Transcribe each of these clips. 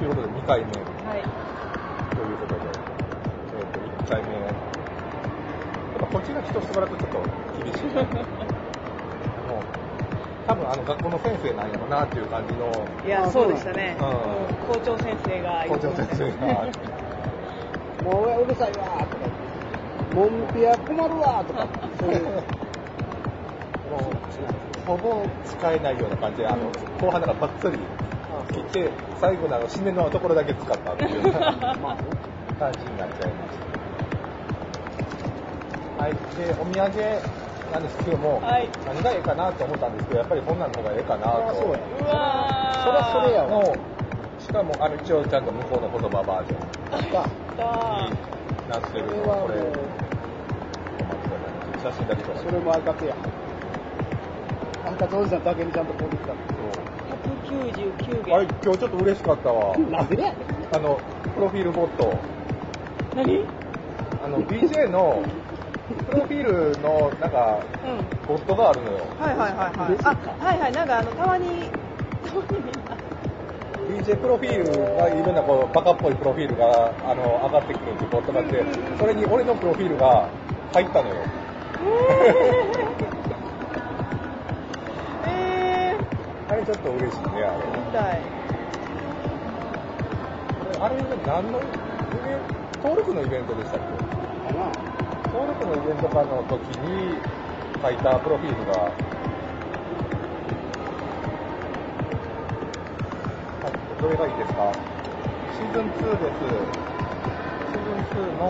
ということで2回目というはい。ことで、えっ、と、1回目。やっぱこっちが人してもらうとちょっと厳しいな。もう、多分あの学校の先生なんやろなっていう感じのいや、そうでしたね。うん校長先生が校長先生が、もううるさいわーとか言って、モンピア困るわーとか、そういう。もうほぼ使えないような感じで、あの、後半なんかばっつり切って最後の締めのところだけ使ったっていう、感じになっちゃいましたはい。でお土産なんですけども、はい、何がええかなと思ったんですけどやっぱりこんなんの方がええかなと。そうそらそれやのしかもあの一応ちゃんと向こうの言葉バージョン。がなってるの。これ写真だけ撮それも赤手やあんた当時の竹にちゃんとこうでたん99元。あれ、今日ちょっと嬉しかったわ。なん。あの、プロフィールボット。何？あの、BJ の、プロフィールの、なんか、うん、ボットがあるのよ。はいはいはいはい。あ、はいはい、なんかあの、たまに、BJ プロフィールがいろんなこうバカっぽいプロフィールがあの上がってくるっていことがあって、それに俺のプロフィールが入ったのよ。えーれちょっと嬉しいね、あれ。見たい。あれ、何のイベント、登録のイベントでしたっけ？かな。登録のイベントかの時に書いたプロフィールが、どれがいいですか？シーズン2です。シーズン2の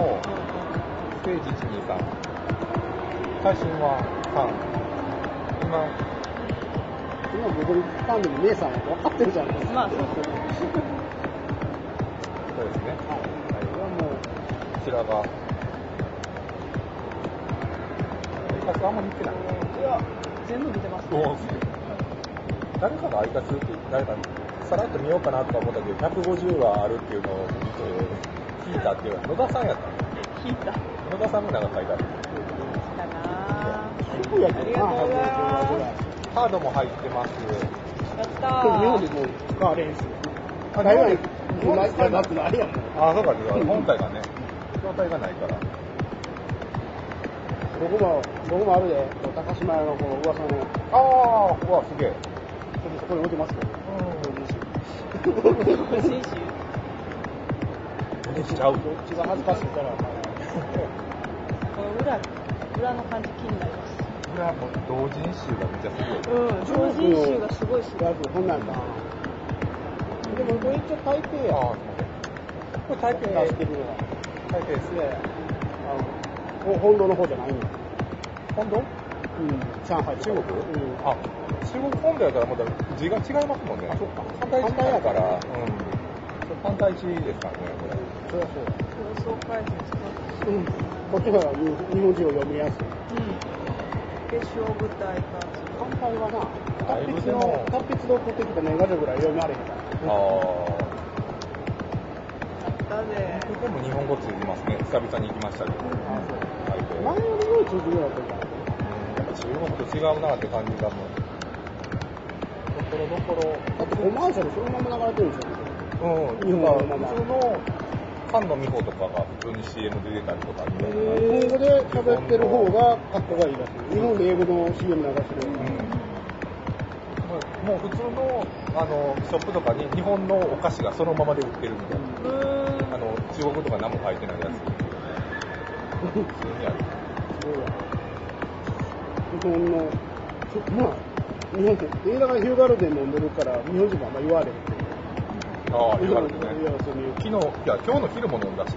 ステージ123。最新は3。今、今僕にファンでも姉さんは分かってるじゃないですか。まあそうそうそうですね。はい。これはもう、こちらが。アイカスあんま見てない。いや、全部見てますね。お誰かがアイカスって誰かさらっと見ようかなとか思ったけど、150はあるっていうのを聞いたっていうのは野田さんやった聞いた。野田さんもなんか書いてある。したありがとうございます。カードも入ってます。やった日本ー。でもう台湾なってないやん。あ、そうか、本体がね、状態がないから。僕も、僕もあるで、高島屋のこの噂の、ああ、うわ、すげえ。そこに置いてますけど、新州。見ちゃう。どっちが恥ずかしいから、この裏、裏の感じ気になります。これはもう同人誌がめっちゃすごい。うん、同人集がすごいすごい。やつ、こんなんだ。でも、これ一応台北や。これ台北出してるのは。台北ですいやいやあの、ほ本土の方じゃないの。本土？うん、上海中国？うん。あ、中国本土やったらまた字が違いますもんね。あそっか反対字やから。うん。反対字ですからね、これ。そりゃそううん。こっちが日日本人を読みやすい。うん。決勝舞台か。反対はな、達筆の、達筆で送ってきた年賀状ぐらい読みあれへんから。あ。あ。でも日本語通じますね。久々に行きましたけど。あそう。前よりよい通じるようになってるから。うん、やっぱ中国と違うなって感じがもう。ところどころ。だってコマーシャルそのまま流れてるんですよ。うん、日本語のまま普通の菅野美穂とかが普通に CM で出たりとか。日本語で喋ってる方が格好がいいらしい。日本で英語の CM 流してる。うん、もう普通のあのショップとかに日本のお菓子がそのままで売ってるみたいな。あの中国とか何も書いてないやつ。普通にある。日本の、まあ、日本って、映画がヒューガルデン飲んでるから、日本人もあんま言われへんけど。ああ。いや、そういう。昨日、いや、今日の昼も飲んだし、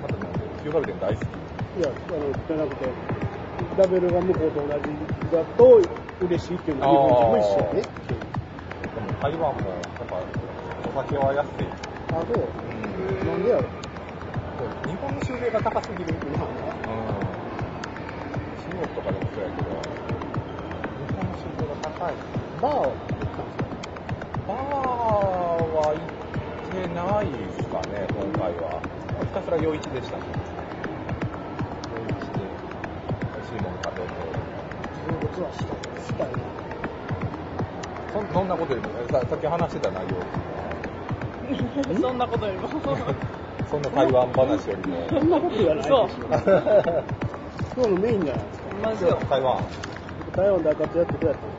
また飲んで、大好き。いや、あの、じゃなくて、ラベルが向こうと同じだと嬉しいっていうのは日本人も一緒やね。でも台湾も、やっぱ、お酒は安い。あ、そう。うんなんでやろ。日本の収入が高すぎる。うん。まあ中国とかでもそうやけど、日本の収入が高い。バーバーは行ってないですかね、今回は。ひたすら夜市でしたね。夜市で、美味しいもの食べて。中国はしたしたいな。そそんなことよりも、ささっき話してた内容。そんなことよりも。そんな台湾話よりも。そんなこと言わないでしょ。そう今日のメインじゃないですか。台湾。台湾大活やってどうやったの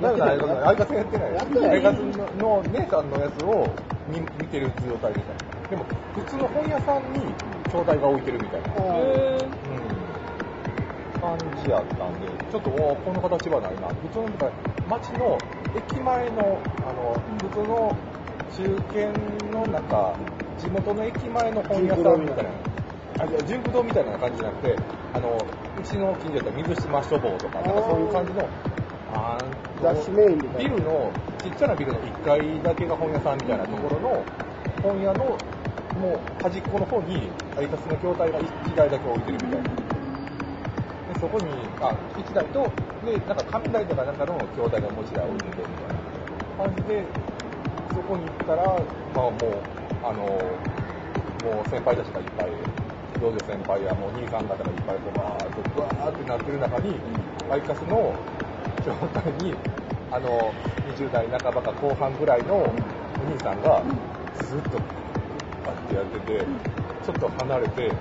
なんか相方相方やってない。やってない相方の姉さんのやつを見見てる状態でした。でも、普通の本屋さんに筐体が置いてるみたいな。へうん。感じやったんで、ちょっと、おこの形はないな。普通の、街の駅前の、あの、普通の中堅のなんか、地元の駅前の本屋さんみたいな。あ、いや、純駆堂みたいな感じじゃなくて、あの、うちの近所だったら水島書房とか、なんかそういう感じの、あ雑誌メインでビルの、ちっちゃなビルの1階だけが本屋さんみたいなところの、本屋の、もう端っこの方に、配達の筐体が1台だけ置いてるみたいな。で、そこに、あ、1台と、で、なんか紙台とかなんかの筐体がもう1台置いててみたいな感じで、そこに行ったら、まあもう、あの、もう先輩たちがいっぱい、幼女先輩やもう兄さん方がいっぱいこうバーっとブワーってなってる中に、アイカスの状態に、あの、20代半ばか後半ぐらいのお兄さんが、ずっと、バッてやってて、ちょっと離れて、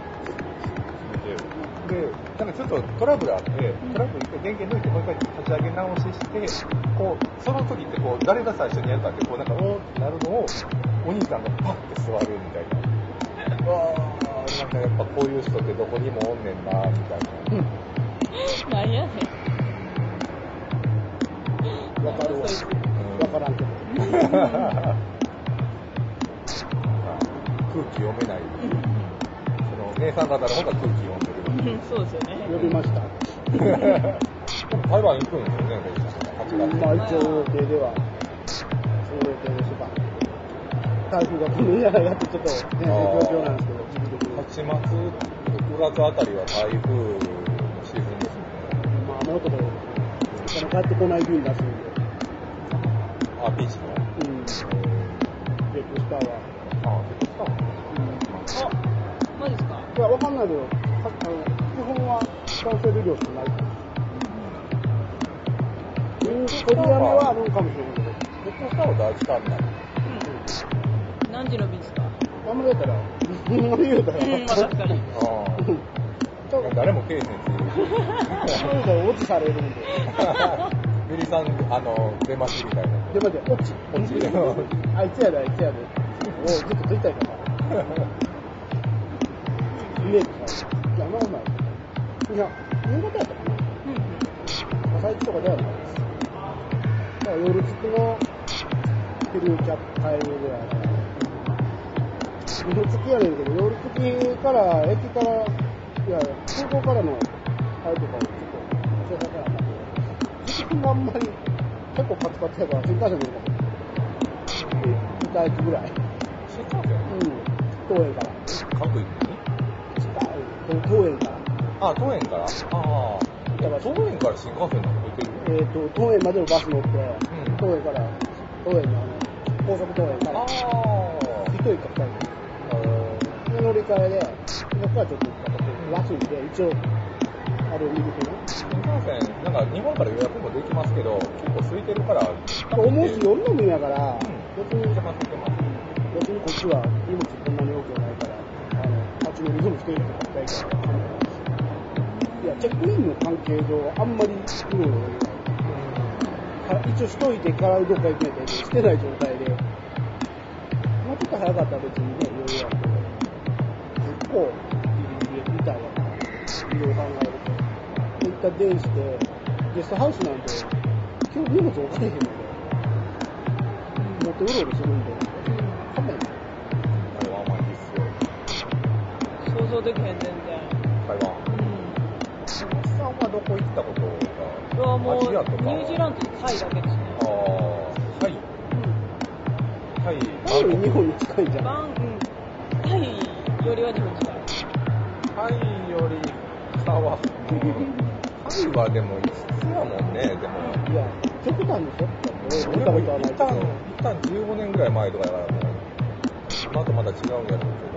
で、なんかちょっとトラブルあって、トラブルって電源抜いてもう一回立ち上げ直しして、こう、その時ってこう、誰が最初にやったって、こうなんか、おーってなるのを、お兄さんがパッて座るみたいな。うわー、なんかやっぱこういう人ってどこにもおんねんなみたいな。なんやねん。わかるわ。からんけど。空気読めない。その姉さん。方の方が空気読ん。でる。そうですよね。呼びました。台湾行くん。ですよね、8月。まあ一応予定では、その予定でしば。台風が来るん。じゃないかってちょっと全然状況なん。ですけど、8月、9月あたりは台風のシーズンですね。まあ、もうところ、お金帰ってこない便出すターは。あ、マジですか？いや、わかんないけど、さあの基本はキャンセル料しかないから。うん、取りやめはあるんかもしれないけど。スターは第一ターミナル。何時の便ですか？あんまりやったら、言うたら、うん、まあ確かに。ああ。誰も経営せんっていう。そういうの落ちされるんで。さん、あの、出ますみたいな。で、待って、落ち。落ち あいつやで、あいつやで。おう、ずっと撮りたいから。イメージさ。いや、まあまあ。いや、夕方やったかな。朝一とかではないです。だから夜付きのフルーキャップ買えるぐらいから。夜付きやねん。けど、夜付きから、駅から、いや、空港からのあれとかをちょっと、教えたからな。時間があん。まり、結構カツカツやから、新幹線乗るかも。2駅ぐらい。東園から。各駅に近い。東園から。あ、東園からああ。東園から新幹線なんか行けるえっ、と、東園までのバス乗って、ん東園から、東園のあの、高速東園から、あ一駅か二駅。あ。で乗り換えで、そこからちょっと安いんで、一応、あれを見るとね。新幹線、なんか日本から予約もできますけど、結構空いてるから、思うし夜の便やから、別に、めっちゃ走ってます。別にこっちは荷物あの、あっちの荷物一人とか二人から、いや、チェックインの関係上、あんまりうろうろできない。か一応しといてからどっか行くんやったいいけどしてない状態で、もうちょっと早かったら別にね、余裕あるけど、結構ギリギリみたいな、いろいろ考えると。で、一旦電して、ゲストハウスなんで、今日荷物置かれへんので、持ってうろうろするんで、へん、全然。台湾。うん。さんはどこ行ったことが？うわ、もう、ニアジアとか？ュージーランドとタイだけですね。ああ、タイ。タイ。タイより日本に近いんじゃん。バン、うん。タイよりは日本近い。タイより北は、タイはでもいつやもんね、でも。いや、極端でしょ？俺見たことはも一旦、ないけど。一旦15年ぐらい前とかやからね、今とまた違うんやろうけど、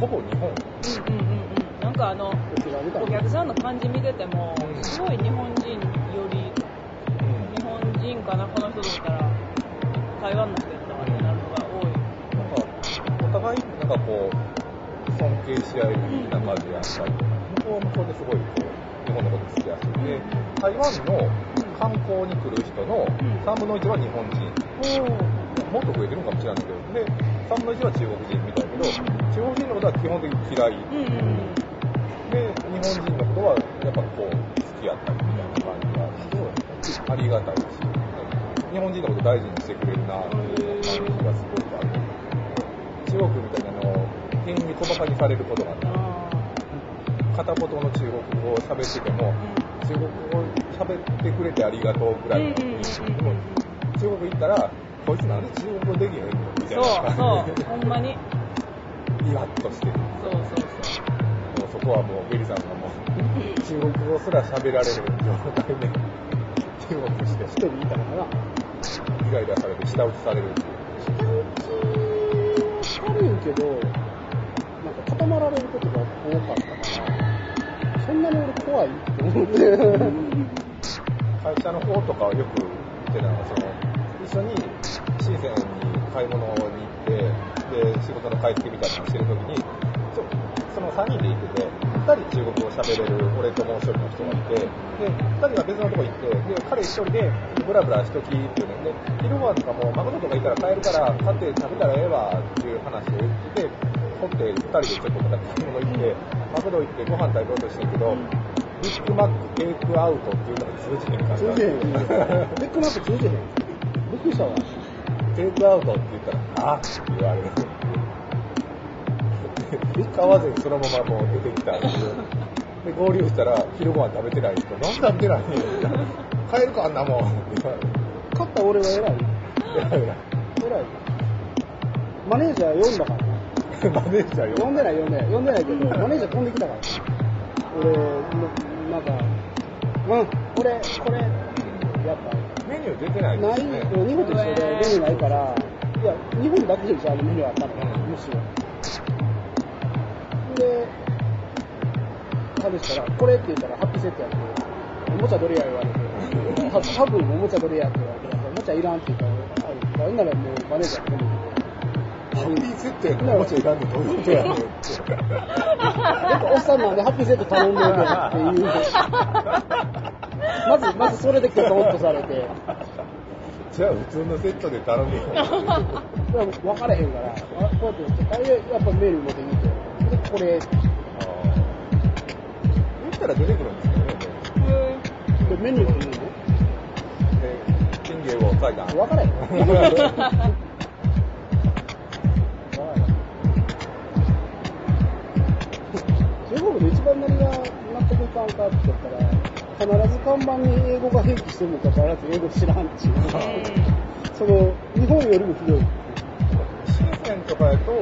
ほぼ日本。うんうんうんうん。なんかあの。お客さんの感じ見ててもう、んすごい日本人より、うん日かな、この人とったら、台湾の人やったわってなるのが多い。なんか、お互い、なんかこう、尊敬し合える仲であったり、向こうは向こうですごい、日本のこと好きやし、で、台湾の観光に来る人の3分の1は日本人。もっと増えてるのかもしれないけど、で、3分の1は中国人みたいだけど、中国人のことは基本的に嫌い。うんうんうん。で、日本人のことは、やっぱこう、好きやったりみたいな感じがあって、ありがたいし、日本人のこと大事にしてくれるなっていう感じがすごくある。中国みたいなのを、変に小馬鹿にされることがない。あ片言の中国語を喋ってても、中国語喋ってくれてありがとうぐらいでも、中国行ったら、こいつなんで中国語できへんのみたいなそう感そう。じ、ほんまに。で、イラッとしてる。そうそう。そう。もうそこはもうベリさんがもう。中国語すら喋られる状態で中国して一人いたのかな。イライラされて舌打ちされるっていう下打ち悪いけど、なんか固まられることが多かったから、そんなに俺怖いって思って。会社の方とかはよく言ってたのがその一緒に深センに買い物に行ってで仕事の帰ってみたいなのしてる時にその3人で行ってて2人中国語喋れる俺ともう1人の人がいてで2人は別のとこ行ってで彼1人でブラブラしときっていうねで昼ご飯とかもマクドとかいったら買えるから買って食べたらええわっていう話を言ってて取って2人でちょっとまた買い物行ってマクド行ってご飯食べようとしてるけどビッグマックテイクアウトっていうのが通じへんから通じへん。ビッグマック通じへん。びっくりしたわ。テイクアウトって言ったら、あって言われる。買わずにそのままもう出てきたんですよ。で、合流したら、昼ご飯食べてない人、なんで食べてないの帰るか、あんなもん。って言われる勝った俺は偉い。いやいや偉い。マネージャー呼んだからな。マネージャー呼んでない呼んでない。呼んでないけど、マネージャー飛んできたから。俺、なんか、うん、これ、これ、やっぱ、メニュー出てないでない、すね。日本と一緒でメニューないから、いや、日本だけじゃあのメニューあったの、うんむしろ。で、試したら、これって言ったらハッピーセットやって、おもちゃどれや言われて、は多分おもちゃどれやって言われて、おもちゃいらんって言ったら、あなんならもうマネージャーがハッピーセットやから、おもちゃいらんでどういうことやねんって。なんかおっさんなんでハッピーセット頼んでるけどっていう。まず、まずそれでキョトンとされて、じゃあ普通のセットで頼むよ。分からへんから、あこうやって、あいややっぱメール持ってきて、でこれ、であー言ったら出てくるんですよね。メニューって言うので、金芸を書いた。分からへん。中国で一番何が納得いかんかって言ったら、必ず看板に英語が併記してるにかかわらず英語知らんっていう、その、日本よりもひどい。深センとかやと、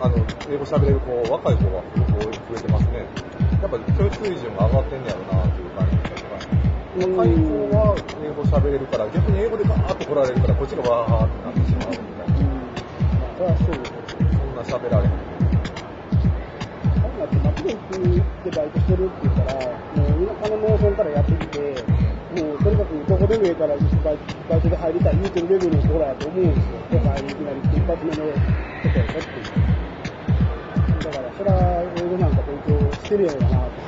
あの、英語喋れる子、若い子が増えてますね。やっぱ教育水準が上がってんねやろなっていう感じですうん若い子は英語喋れるから、逆に英語でガーッと来られるから、こっちがわーってなってしまうみたいな。うん。まあ、そうです。そんな喋られへん。あんなって街で行くでバイトしてるって言ったら、もう田舎の農村からやってきて、もうとにかくどこでもいいからバイトで入りたい言うてるレベルの人らやと思うんですよ。だからいきなり一発目のことやったっていう。だから、それは英語なんか勉強してるやろうなって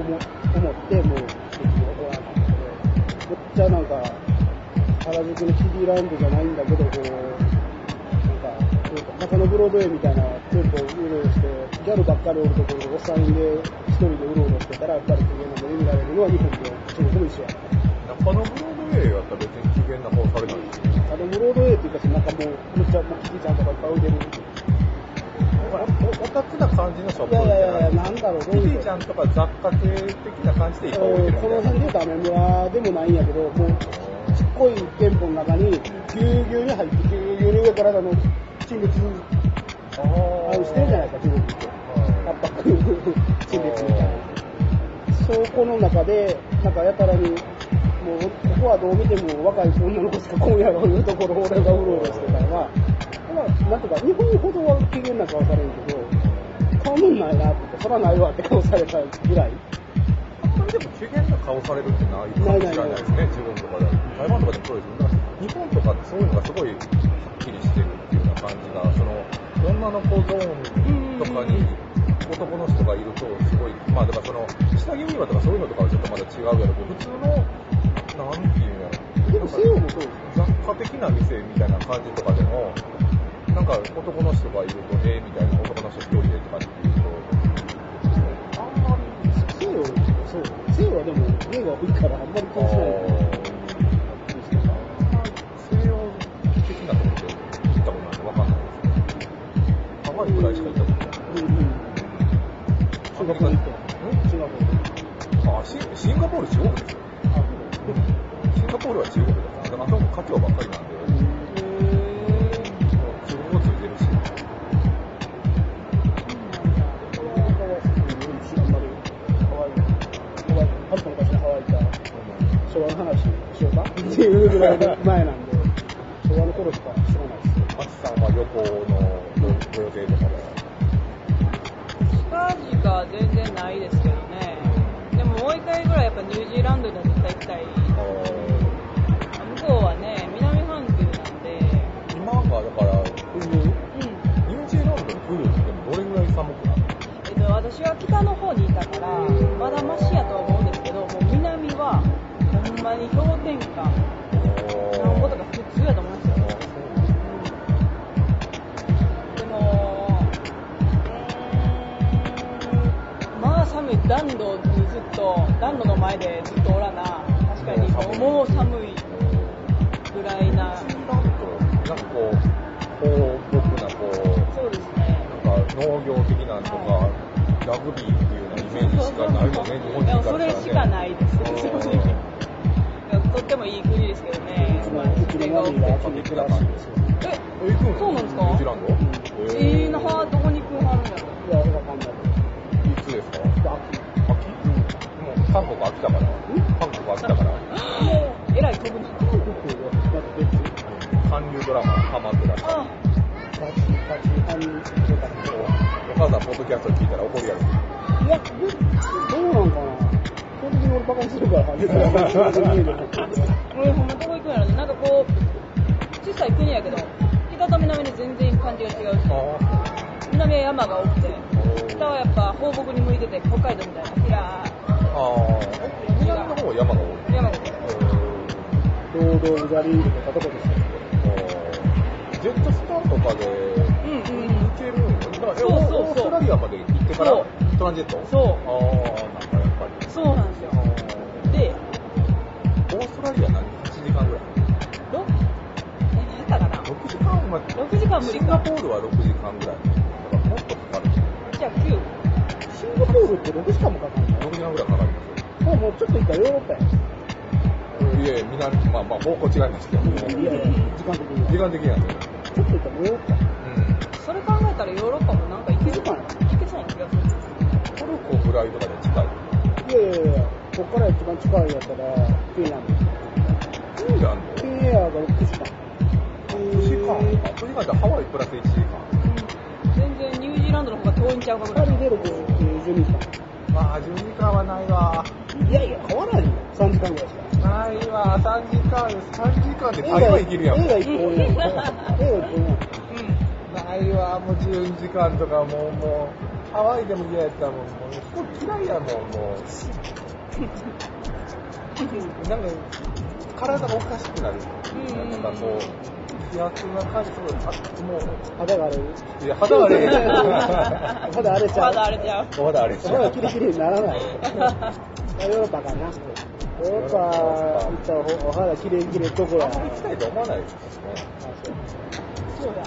思思って、もう別に怒らなかったけど、めっちゃなんか、原宿のキディランドじゃないんだけど、こう、なんか、そうか中野ブロードウェイみたいな店舗をうろうろして、ギャルばっかりおるところでおっさんで一人でうろうろしてたら、やっぱり機嫌な目で見られるのは日本と中国も一緒や。中野ブロードウェイやったら別に機嫌な方されないですよ。中野ブロードウェイっていうか、なんかもう、めっちゃ、もうキティちゃんとかいっぱい置いてる。オタクな感じのショップいやいやいや、なんだろう、キティちゃんとか雑貨系的な感じでいっぱい置いてるこの辺で言うとアメ村でもないんやけど、もう、ちっこい店舗の中に、ぎゅうぎゅうに入って、ぎゅうぎゅうに上からあの、陳列、ああのしてるじゃないですか、中国って。圧迫陳列みたいな。そこの中で、なんかやたらに、もう、ここはどう見ても若い女の子しか来んやろいうところを俺がうろうろしてたら、まあ、なんとか、日本ほどは機嫌な顔されるけど、顔もんないなってそらないわって顔されたぐらい。あんま湾でも危険な顔されるってないかもしれないですね、自分とかで。台湾とかでもそうですけど、日本とかってそういうのがすごいはっきりしてるっていうような感じが、その、女の子ゾーンとかに男の人がいると、すごい、まあだからその、下着売り場とかそういうのとかはちょっとまだ違うやろうけど、普通の、なんていうんやろ。でも西洋もそうです雑貨的な店みたいな感じとかでも、なんか男の人がいると、えーみたいな男の人一人でとかっていうと、あんまり、西洋そう西洋はでも家が多いからあんまり気にしない西洋的なところで行ったことないんでわかんないですけど、ハワイぐらいしか行ったシンガポール行ってシンガポールあシンシンガポール中国ですよ。シンガポールは中国だ。から、だ。からあそこ華僑ばっかりなんで、中国語ついてるし。昭和の話しようかっていうぐらい前なんで、昭和の頃しか知らないです。マツさんは旅行のご予定とかで。近々は全然ないですけどね。でももう一回ぐらいやっぱニュージーランドには絶対行きたい。向こうはね、南半球なんで、今がだから、冬、うん。ニュージーランドの冬ってでもどれぐらい寒くなるえっと、私は北の方にいたから、まだマシやとは思うんですけど、もう南は、ほんまに氷点下、ラグビーっていうようなイメージしかないよね、日本人からしたらね。れしかないです、正直。とってもいい国ですけどね。まあ自然が多くてが秋に暮らしいですよ。え、行くんそうなんですかニュージーランドえー、なはどこに行くんはるんだろう。いや、わかんない。いつですか秋。秋うんもう韓国飽きたから。韓国飽きたから。えらい飛ぶな。韓流ドラマハマってらっしゃる。ッドキャスト聞いたら怒るやろ。いや、でどうなんかな基本的に俺バカにするから、別に。俺ほんまどこ行くんやろね。なんかこう、小さい国やけど、北と南で全然感じが違うし、南は山が多くて、北はやっぱ放牧に向いてて、北海道みたいな、ひらああ、南の方は山が多い。ー山が多くて。ロード・オブ・ザ・リングとかどこですかジェットスターとかでそうそうそうオーストラリアまで行ってからそうトランジット？そうああ、なんかやっぱり。そうなんですよ。で、オーストラリア何 ?8 時間ぐらい。6、え、何やったかな？6時間まで。6時間無理かシンガポールは6時間ぐらい。だからもっとかかる。じゃあ9。シンガポールって6時間もかかる6時間ぐらいかかりますよ。のもうもうちょっと行ったらヨーロッパや。いやいや、南、まあまあ方向違いますけど、もういやいや、時間的には。時間的にはね。ちょっと行ったらヨーロッパ。うん。それ考えたらヨーロッパぐらいとかで近い。いやいやいや、ここから一番近いやったら、フィンランド。フィンランド？フィンエアが6時間。9時間か。9時間ってハワイプラス1時間。全然ニュージーランドの方が遠いんちゃうかぐらい。二人で6時12時間。まあ、12時間はないわ。いやいや、変わらないよ。3時間ぐらいしか。ないわ、3時間、3時間で台湾行けるやん。映画一本やん。映画一本やん。ないわ、もう12時間とかもう、もう、ハワイでも嫌やったもん、もう、飛行機嫌いやもん、もう。なんか、体がおかしくなる。なんかこう、気圧な感じ、すごい、あ、もう、肌が荒れる。いや、肌荒れる。肌荒れちゃう。まだあれちゃう。肌荒れちゃう。肌キリキリにならない。ヨーロッパかな。ヨーロッパ行ったらお肌キレイキレイどこやあんまり行きたいと思わないですね。そう。や。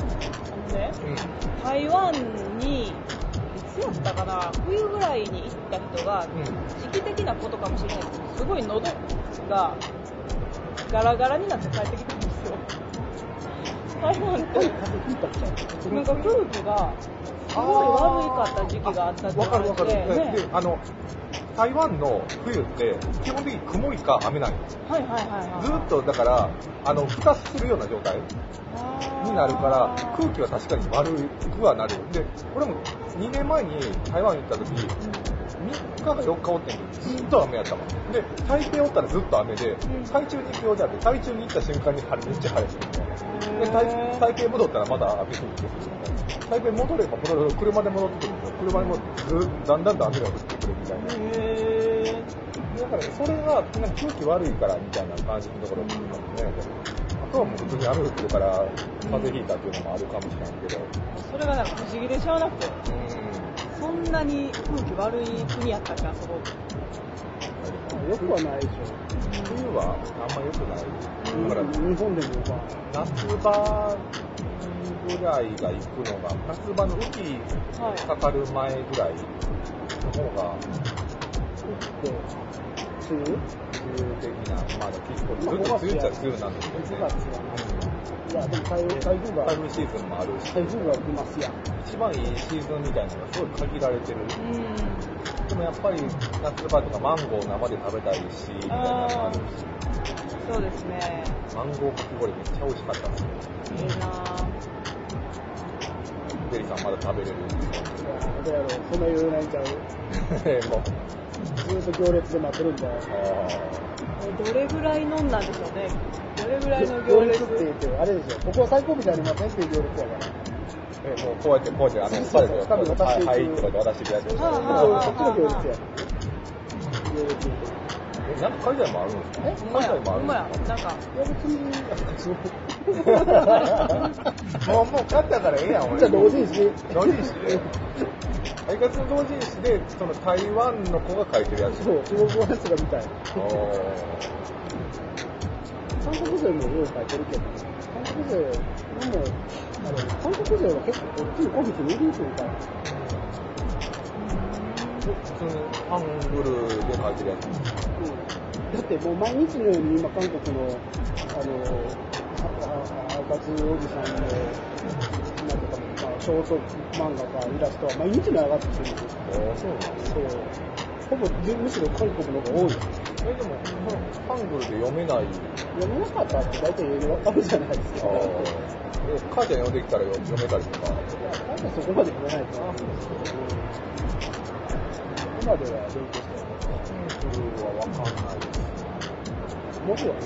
ね、う。ん。台湾に、やったかな、冬ぐらいに行った人が、うん。時期的なことかもしれない。ですけど、すごい喉がガラガラになって帰ってきたんですよ。台湾って、なんか空気がすごい悪かった時期があったってわかるわかる。ねで、あの、台湾の冬って、基本的に曇りか雨なんよ。はいはいはいはい。ずっと、だから、あの、蓋するような状態になるから、空気は確かに悪くはなる。で、俺も2年前に台湾行った時、3日か4日おってんけど、ずっと雨やったもん。で、台北おったらずっと雨で、台中に行くようじゃって、台中に行った瞬間に晴れ、めっちゃ晴れてるみたいな。で、台台北戻ったらまだ雨降ってくるみたいな。台北戻れば戻る、車で戻ってくるんですよ。車にもずっだんだんと雨が降ってくるみたいな。へだからね、それが、なんか空気悪いからみたいな感じのところもあるかもね。あとはもう普通に雨降ってるから、風邪ひいたっていうのもあるかもしれないけど。ーそれがなんか不思議でしょうなくて。そんなに空気悪い国やったっけ、あそこ。よくはないでしょ。冬はあん。ま良くない。だから、日本でもまあ、夏場ぐらいが行くのが、夏場の雨季かかる前ぐらいの方が、って、梅雨的な、まあ、結構ずっと梅雨っちゃ梅雨なんですけど9ね。いや、でも台風台風が、台風シーズンもあるし、台風が来ますやん。一番いいシーズンみたいなのがすごい限られてる。うん。でもやっぱり夏場とかマンゴー生で食べたいし、みたいなのもあるし、そうですね。マンゴーかき氷めっちゃ美味しかったんですよ。いいなぁ。ベリーさんまだ食べれる？んですいや、どうやろう、そんな余裕ないんちゃう？よ。もう、ずっと行列で待ってるんだよ。あどれぐらい飲んだんでしょうね。どれぐらいの行行列列って言って、あれですよ、ここは最後尾じゃありませんっていう行列やから。え、もうこうやって、こうやって、あの、そうそう彼女多分渡していくはい、はいとかで渡してるやつ。はあはあはあそっちの行列や。行列って。え、なんか海外もあるんですかえほんまや、海外もあるほんまや。なんか、いや、別に、そうもう、もう買ったからええやん、俺。じゃあ同人誌同人誌で。相方の同人誌で、その台湾の子が書いてるやつ。そう、中国語のやつが見たい。お韓国勢もよう書いてるけど、韓国勢、でも、あれ、韓国勢は結構こっちにコミック見る人いたら、普通にハングルで書いてるやつ。だってもう毎日のように今韓国の、あの、ああ赤津おじさんの、なんていうか、まあ、ショート漫画かイラストは毎日の上がってきてるんですよ。そうなんですそう。ほぼ、むしろ韓国の方が多い。え、でも、ハングルで読めない。読めなかったら大体わかるじゃないですか。ああ。え、母ちゃん読んできたら読めたりとか。いや、なんかそこまで読めないと思うんですけど、今では勉強してハングルはわかんない。もちろんね、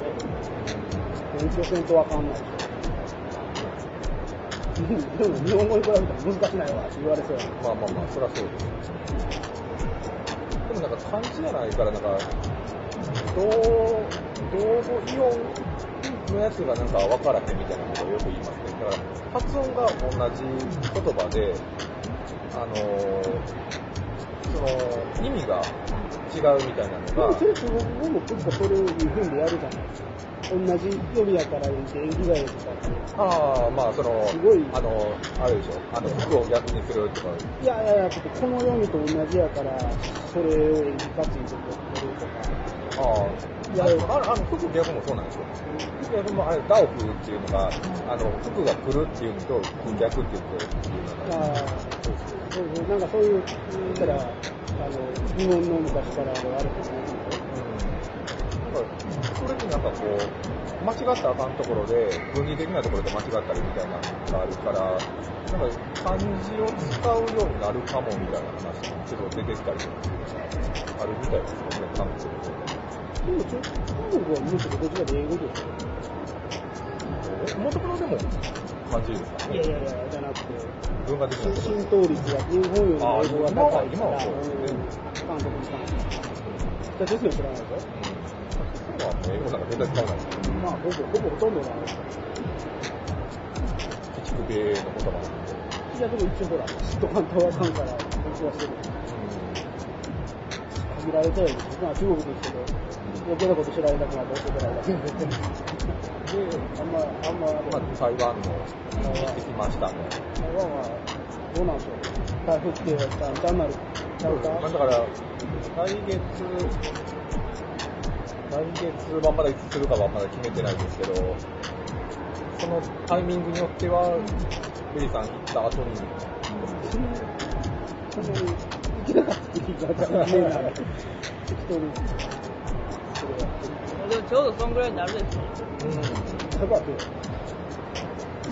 勉強せんとわかんない。で。も日本語に比べたら難しない。わって言われそうやまあまあまあ、そりゃそうです。でもなんか漢字じゃない。から、なんか、同、同語イオンのやつがなんか分からへんみたい。なことをよく言い。ますね。だから、発音が同じ言葉で、あのーその、意味が違うみたいなでのが、もそれ中国語も結構それをいう風にやるじゃないですか。同じ読みやから言って縁起がいいとかって。ああ、まあその、すごいあの、あれでしょ、あの、服を逆にするとか、いやいやいや、ちょっとこの読みと同じやから、それを縁起がついて取るとか。ああ、いやいや、あの、あの服逆もそうなんですよ。服逆もあれ、ダオフっていうのが、あの、服が来るっていうのと、服逆っていうのと、っていうのが、ああ、そうそう、なんかそういう、言ったら、あの、日本の昔からあるあると思うんですよ。うん。なんか、それになんかこう、間違ったらあかんところで、分離的なところで間違ったりみたいなのがあるから、なんか漢字を使うようになるかもみたいな話もちょっと出てきたりとかあるみたいですよね、韓国で。でも、中国はむしろどっちかで英語ですよ。え元々でも漢字ですかいやいやいや、じゃなくて、文化的な浸透率が日本よりも英語が高いから、うですねうん韓国に関しては。北朝鮮は知らないでしょうん。そうはもう英語なんか絶対使わない。です。まあ、ほぼ、ほぼほとんどなんです鬼畜米の言葉なんで。い。や、でも一応ほら、知っとかんとわかんから、勉強はしてる。限られたように、まあ中国ですけど、余計なこと知られなくなって教えてない。だけで。あんま、あんま、まあ、台湾の行ってきましたね。台湾は、どうなんでしょう。台風って簡単なる。ちゃうか、だから、来月、来月はまだいつするかはまだ決めてないんですけど、そのタイミングによっては、ベリーさん行った後に、そんなに、行けなかったって。でもちょうどそんぐらいになるでしょ。うん。だから、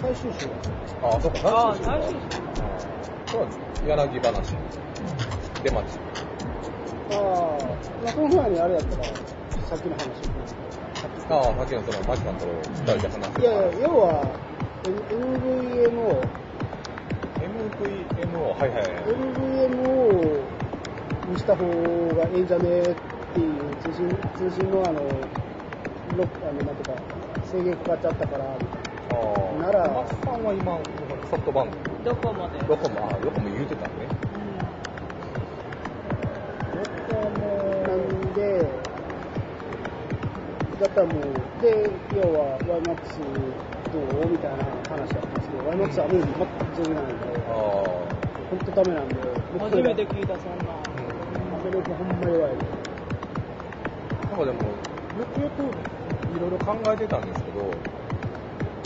最終週は、ああ、そっか、ああ、最終最終そうなんです。柳話。出町。ああ、まあ、その前にあれやったら、さっきの話。ああ、さっきのその、マキさんと二人で話していやいや、要は、M- MVMO、MVMO、はいはい。MVMO にした方がええんじゃねえっていう通信、通信のあの、ロック、あの、なんていうか、制限かかっちゃったから、ああ、ならマキさんは今、ソフトバンク、どこまでどこも、あどこも言うてたね。だったらもう、で、要は YMAX どうみたいな話だったんですけど、YMAX アメリカ全く通じないんで、あ本当ダメなんで、初めて聞いた、そんな。あ、アメリカほんま弱い。なんかでも、よくよくいろいろ考えてたんですけど、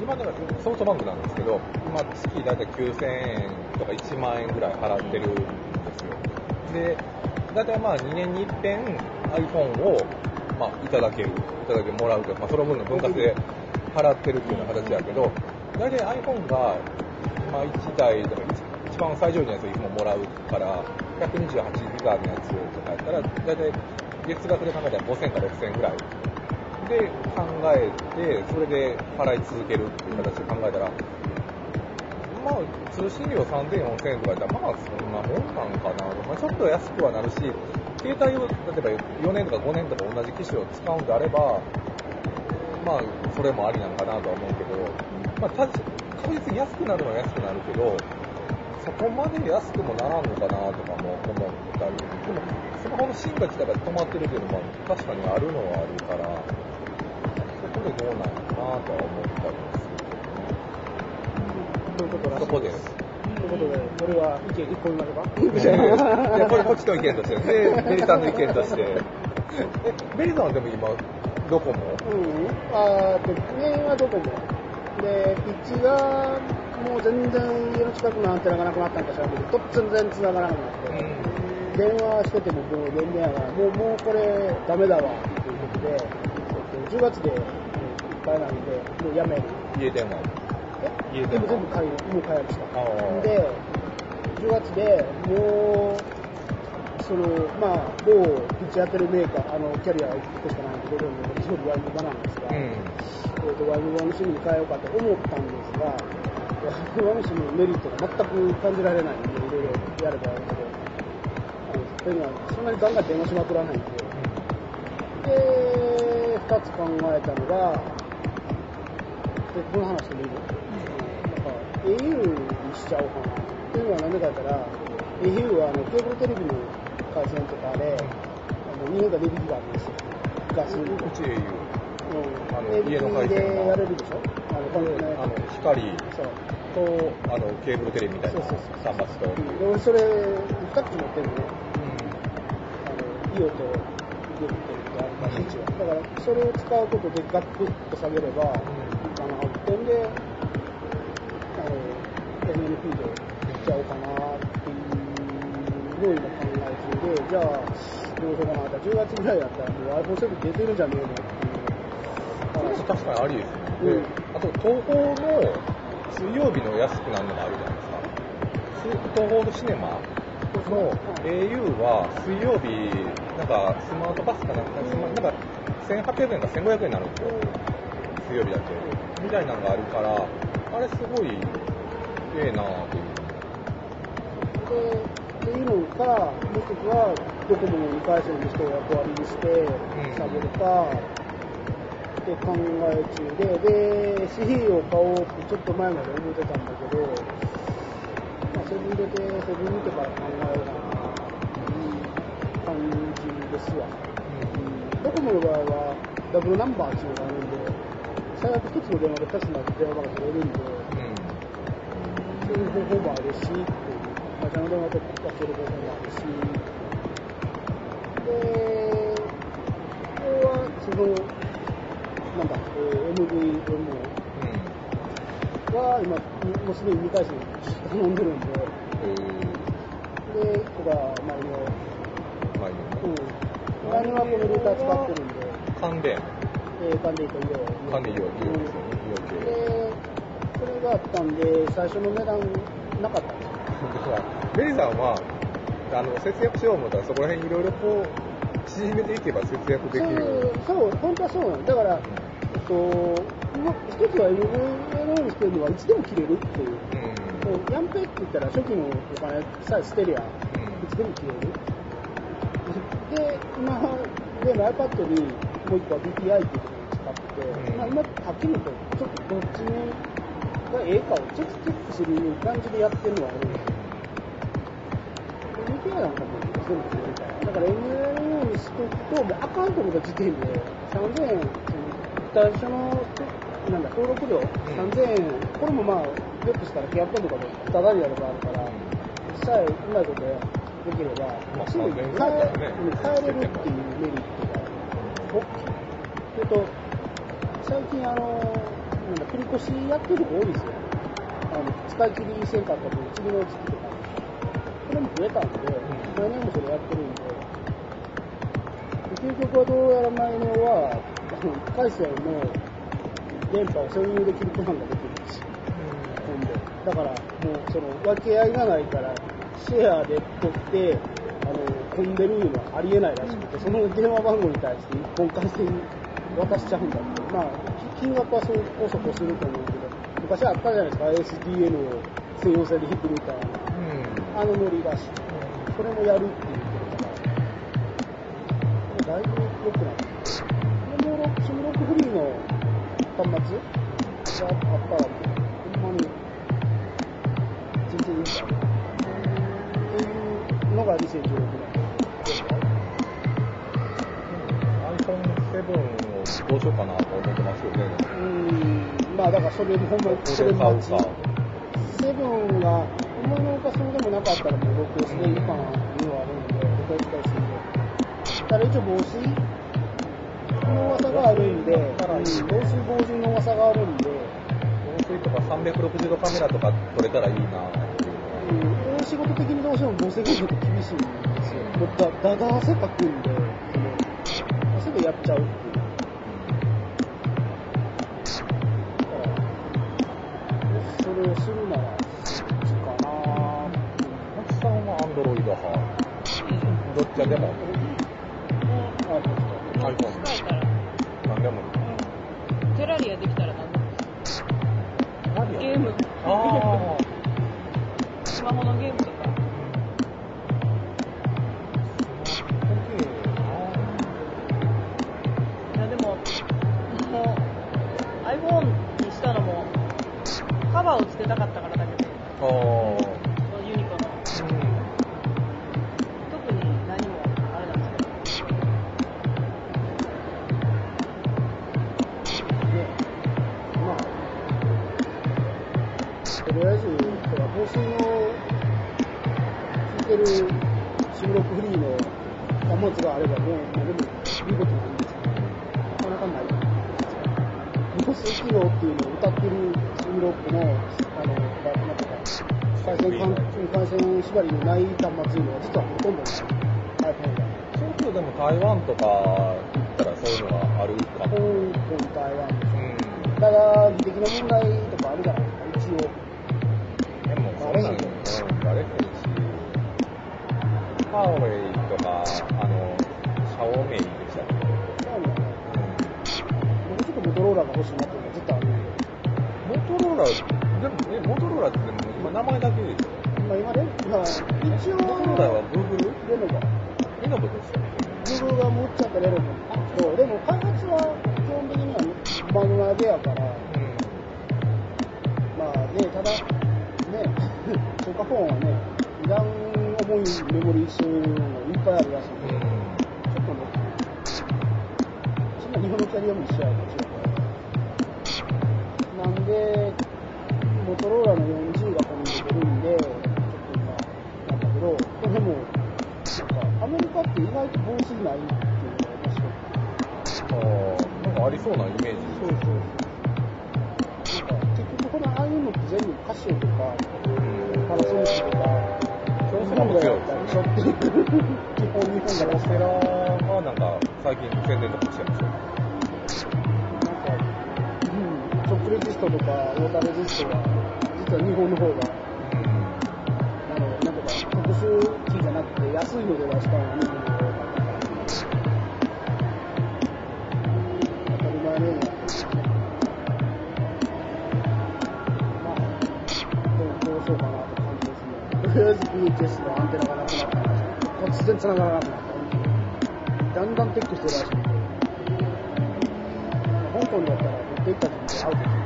今だからソフトバンクなんですけど、今月だいたい9000円とか1万円ぐらい払ってるんですよ。で、だいたいまあ2年に一遍 iPhone を、まあ、いただける、いただけもらうとか、まあ、その分の分割で払ってるっていうような形やけど、だいたい iPhone が、まあ、1台とか一番最上位のやつをいつももらうから、128ギガのやつとかやったら、だいたい月額で考えたら5000か6000ぐらい。で考えて、それで払い続けるっていう形で考えたら、まあ、通信料3000円、4000円とかやったら、まあ、そんなもんなんかな。まあ、ちょっと安くはなるし、携帯を、例えば4年とか5年とか同じ機種を使うんであれば、まあ、それもありなのかなとは思うけど、まあ、確実に安くなるのは安くなるけど、そこまで安くもならんのかなとかも思ったり、でも、スマホの進化自体が止まってるっていうのも確かにあるのはあるから、そこでどうなんやろなとは思ったりそういうことらしいそこでということで、これは意見一個言いましょうかいやいやこれこっちの意見として、で、ベリさんの意見として、え、ベリさんはでも今、ドコモうん。あーと、メインはどこも。で、ピッチが、もう全然家の近くのアンテナがなくなったんかしらんけど、と全然繋がらなくなって、電話しててももう全然やから、もう、もうこれダメだわ、ということで、えっと、10月で、えーいっぱいなんで、もうやめる。家電話。え全部全部買い、もう買いました。で、10月でもう、その、まあ、某ピッチやってるメーカー、あの、キャリア1個しかないんで、どこにも私のワイムバなんですが、うん。えーと、ワイムバの趣味に変えようかと思ったんですが、ワイムバの趣味のメリットが全く感じられないんで、いろいろやればやるほど。あのというのは、そんなにガンガン電話しまくらないんで、で、2つ考えたのが、で、この話でもいいの？なんか、au にしちゃおうかな。っていうのは何でか言ったら、au はあのケーブルテレビの回線とかで、あの日本が値引きがあるんですよ。ガスうち au。うんあの家の回線がでやれるでしょあの、このねあの、光そう。と、あの、ケーブルテレビみたいなそうそうそう桟橋と。うんで俺それ、2つ持ってるのね。あの、イオとゲルテレビがあるから、うちは。だから、それを使うことでガックッと下げれば、いいかなってんで、FNP でいっちゃおうかなっていうのを今考え中で、じゃあ、どうしようかなって、10月ぐらいだったらもう iPhone7 出てるじゃねえのっていう話。確かにありですね。うんであと、東宝の水曜日の安くなるのがあるじゃないですか。す東宝のシネマの au は水曜日、なんかスマートパスかなんか、スマなんか1800円か1500円になるんですよ。水曜日だけ。みたいなのがあるから、あれすごいええなぁという。で、っていうのか、もう一つは、ドコモの2回戦の人を役割にして、下げるか、って考え中で、で、CE を買おうってちょっと前まで思ってたんだけど、まあ、セブン出て、セブン見てから考えようかな、っていう感じですわ。うんドコモの場合は、ダブルナンバーっていうのがあるんで、最悪一つの電話で2つの電話番号が取れるんで、そういう方法もあるし、っていう会社の電話とかける方法もあるし、で、これは、その、なん。だ、えー MVM は今、もうすでに2回戦頼ん。でるん。で、で、1個がマイノ、うん。マイノはこのルーター使ってるん。で、関連、えー、関連とイオ。関連イオ、イオですよね、があったんで、最初の値段なかったんですよ。ベリさんは、あの節約しよう思ったらそこら辺いろいろこう縮めていけば節約できるそう、そう、本当はそうなの。だから、えっと、ま一つはにしてるのはいつでも切れるっていう。うんもうヤンペって言ったら初期のお金さえ捨てりゃ、いつでも切れる。で、今、例の iPad にもう一個は BPI っていうのを使ってて、うんまあ今、はっきり言うと、ちょっとどっちがええかをチェックチェックする感じでやってるのはあるんですよ。BPI なんかも全部切れるから。だから MNO にしとくと、もうあかんと思った時点で、3000円、最初の、なんだ、登録料、3000円、これもまあ、ひょっとしたら契約とかでタダでやる場合あるから、実際うまいことできれば、まあすぐに3000円ぐ変えらいだったらね変えれるっていうメリットが大きい。それと、最近あの、なんだ、繰り越しやってるとこ多いですよ。あの、使い切りせんかった分、次の月とか。これも増えたんで、来年もそれやってるんで、究極はどうやら来年は、あの、1回戦の電波を占有できるプランができるんですよ。ほんで。だから、もう、その、分け合いがないから、シェアで取って、あの、混んでるのはありえないらしくて、その電話番号に対して一本回線渡しちゃうんだって。まあ、き金額はそこそこすると思うけど、昔あったじゃないですか、ASDN を専用線で引くみたいな。あのノリらしい。それもやるって言ってるから、だいぶ良くなってでもうロック、シムロックフリーの端末？があったら、ほんまに、全然いいんだよ。っていうのが2016年。iPhone7 をどうしようかなと思ってますよね。うーん、まあだからそれもほんまに、それ買うか。セブンが、思いのほかそうでもなかったらもう 6S でいいかなっていうのはあるんで、僕は期待するんで。ただ一応防水の噂があるんで、うん防水防塵の噂があるんで、防水とか360度カメラとか撮れたらいいなっていう。うん、仕事的にどうしても防水技術って厳しいんですよ。だ、だだ汗かくんで、すぐやっちゃうっていう。どっちでも。いてる収録フリーの端末があれば、もう何でもいいことなんですけど、なかなかない。防水機能っていうのを歌ってる収録の、あの、なんとか、回線関回線縛りのない端末いうのは実はほとんどない。iPhone が。そうそうでも台湾とか行ったらそういうのはあるか香。港、台湾ですうん。ただ、技的な問題とかあるじゃないハーウェイとか、あの、シャオメイでしたっけそうなんだね。僕ちょっとモトローラが欲しいなっていうのはずっとあるんで。モトローラ、でも、え、モトローラってでも今名前だけでしょまあ今ね、まあ、一応、モトローラは Google? レノバ。イノブでしたっけ Google が持っちゃったレノバなんで、も開発は基本的にはマグナでやから、まあね、ただ、ね、消化フォンはね、いらん重いメモリー数もいっぱいあるらしいんで、ちょっとね、そんな日本のキャリアも一緒やから、中古なんで、モトローラの 4G がここに出てるんで、ちょっと今、なんだけど、これも、なんか、アメリカって意外と防水ないっていうのが面白い。ああ、なんかありそうなイメージ。そうそう。なんか、結局このああいうのって全部カシオとか、パナソニックとか、そうするのがやったりしょっていう、基本日本が出してセラはなんか最近宣伝とかしてますよ。なんか、うん、ショップレジストとか、オーダーレジストは、実は日本の方が、うんあの、なんとか、特殊機じゃなくて、安いので出したんやね、えず VHS のアンテナがなくなったら。突然繋がらなくなった。だんだん撤去してるらしいんで。香港だったら持って行った時にアウトですよ。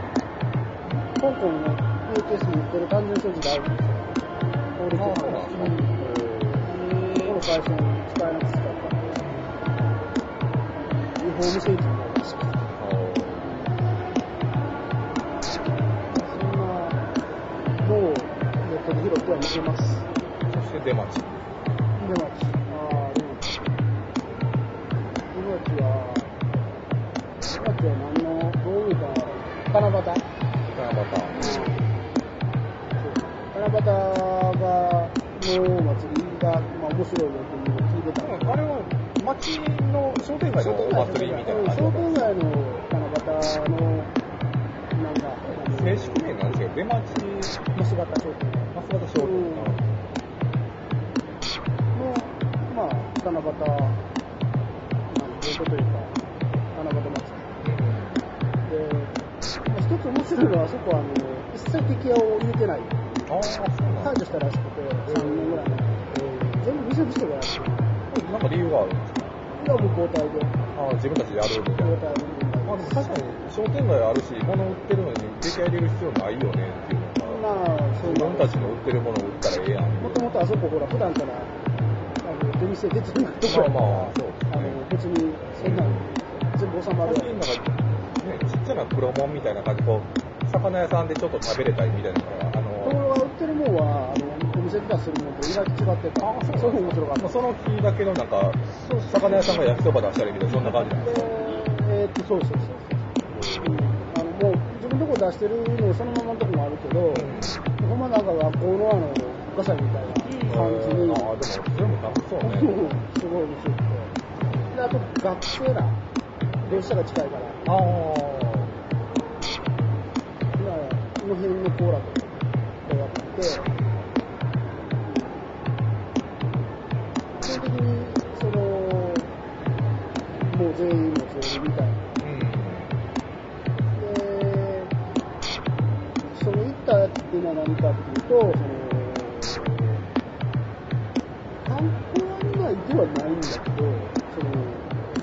香港の VHS に売ってる完全所持でアウトですよ。法律あとかそこの会社に使えなくしちゃったんで、違法無線機になるらしくて。そんなのネットで拾っては見てます。そして出町。出町。ああ、出町。出町は、出町は何の、どういうか、七夕七夕。七夕が、の祭りが、まあ面白いよっていうのを聞いてた。んあれは町の商店街のお祭りみた。いな商店街の七夕の、なんか、正式名なんですよ。出町増型商店街。増形商店の、七夕、なんていうこというか、七夕祭り。で、まあ一つ面白いのは、あそこはあの、一切敵屋を入れてない。解除したらしくて、3年ぐらい前に。全部店の人がやってる。なんか理由があるんですか？いや、もう交代で。ああ、自分たちでやるみたいな。交代で。まあ、確かに商店街あるし、物売ってるのに出来合い入れる必要ないよねっていうのが、まあ、そう自分たちの売ってるものを売ったらええやん。もともとあそこほら、普段から、店出てるとこまあまあ、そう。ですあのね。別に、そんなの全部収まる最近なんか、ね、ちっちゃな黒門みたいな感じで、こう、魚屋さんでちょっと食べれたりみたいなのが、あの、ところが売ってるもんは、あの、お店で出してるもんと意外と違ってて、そう。いう。の面白かった。まあその日だけのなんか、魚屋さんが焼きそば出したりみたいな、そんな感じなんですでか。、えーっと、そう。そう。そう。う。んあの、もう、自分のとこ出してるのそのままのとこもあるけど、ほんまなんか学校のあの、ガサみたいな感じに、ああ、でも、全部楽しそうね。すごい面白くて。で、あと学生ら、電車が近いから、ああ。今、この辺のコーラとかやって、基本的に、その、もう全員の全員みたいな。うん。で、その行ったっていうのは何かっていうと、そではないんだけど、その、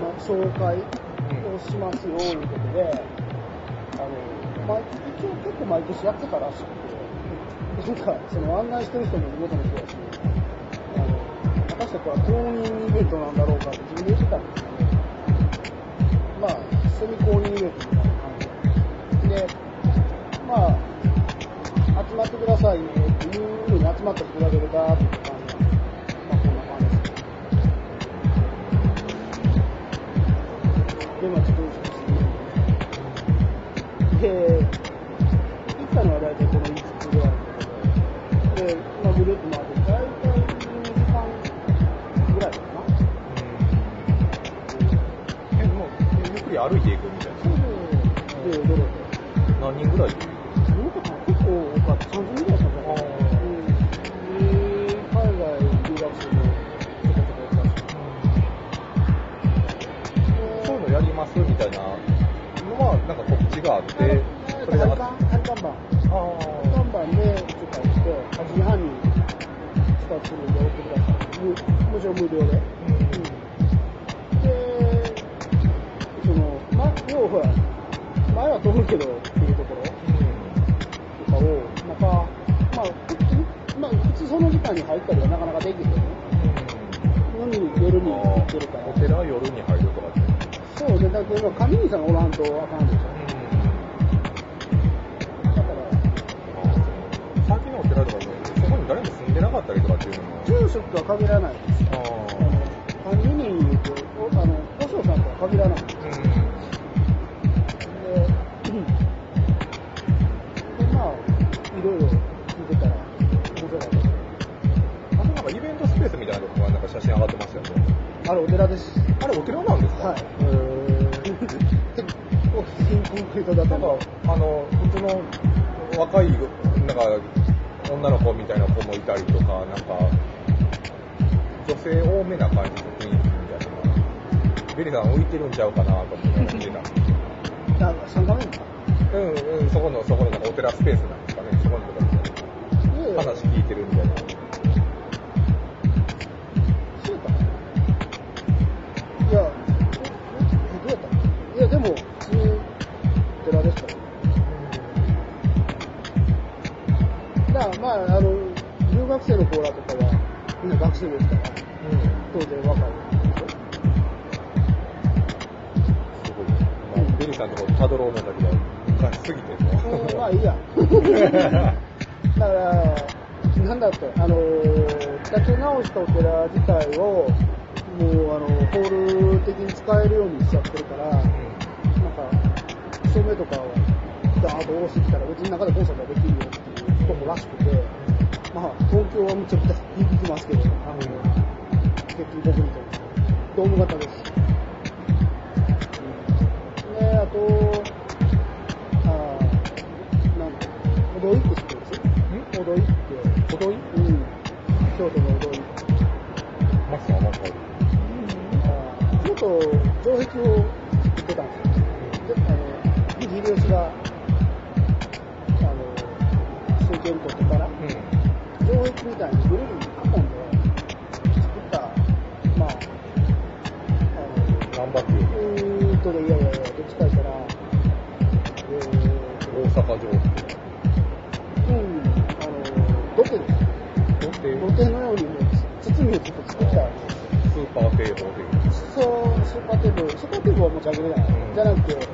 まあ、紹介をしますよ、いうことで、あの、まあ、一応結構毎年やってたらしくて、なんか、その案内してる人も地元の人だし、あの、果たしてこれは公認イベントなんだろうかって自分で言ってたんですけど、まあ、セミ公認イベントみたいな感じで。まあ、集まってくださいねっていうふうに集まった人だけでガーッったのは大体この5つぐらいで、で、まあ、ぐるっと回って、大体2時間ぐらいかな。え、でも、ゆっくり歩いていくみたいなそうで、で、どれ。何人ぐらいでなん。か結構多かった。30人ぐらいだったかな。うん。で、海外留学生もちょこちょこいたし。そういうのやりますみたいなのは、なん。か告知があって、それで、あ仮スタートするんで送ってください。むもちろん無料で。うん。で、その、ま、要はほら、前は通るけどっていうところ。とかを、なんか、まあ、普通、まあ、普通その時間に入ったりはなかなかできるよね。のに夜に行ってるから。お寺は夜に入るとかって。そうね、だけど、神兄さんがおらんとあかんでしょ。ったりとかっていうのも。住職とは限らないです。ああの、神人言うと、あの、和尚さんとは限らない。です、うんで、まあ、いろいろ聞いてたら、面白かった。あとなんかイベントスペースみたいなとこがなんか写真上がってますよね。あれ、お寺です。あれお寺なんですかはい。へー結構、新コンクリートだとなんか、あの、普通の若い、なんか、女の子みたいな子もいたりとか、なんか、女性多めな感じの雰囲気みたいな。ベリーさん浮いてるんちゃうかなと思って見てた。あ、3画面か。うんうん、そこの、そこのなんかお寺スペースなんですかね、そこのところ話聞いてるみたいな。あ、あの、留学生の子らとかは、みんな学生ですから、当然若いでしょ。すごい。まあ、ベリーさんのところたどろう思うんだけど、昔すぎてもうん、まあいいや。だから、なんだって、あの、立て直したお寺自体を、もう、あの、ホール的に使えるようにしちゃってるから、なんか、照明とかをダーッと下ろしてきたら、別に中でコンサートができるようとこらしくて、まあ、東京はむちゃくちゃ響きますけど、あの、結局僕みたいな、ドーム型です。うん、で、あと、あーなんだ、おどいって知ってますおどいって。おどい？うん。京都のおどい。マスターマスター京都、城壁を作ってたんですよ。で、あの、藤井秀吉が、から、うん。城壁みたいにぐるり囲ん。で作った、まあ、あ頑張って。の、うーんとね、いやいやいや、どっちか言ったら、えーと、大阪城。うん、あの、土手です。どうして土手のようにね、包みをちょっと作った。スーパー堤防という。そう、スーパーテーブル、スーパーテーブルは持ち上げれない。うんじゃなくて、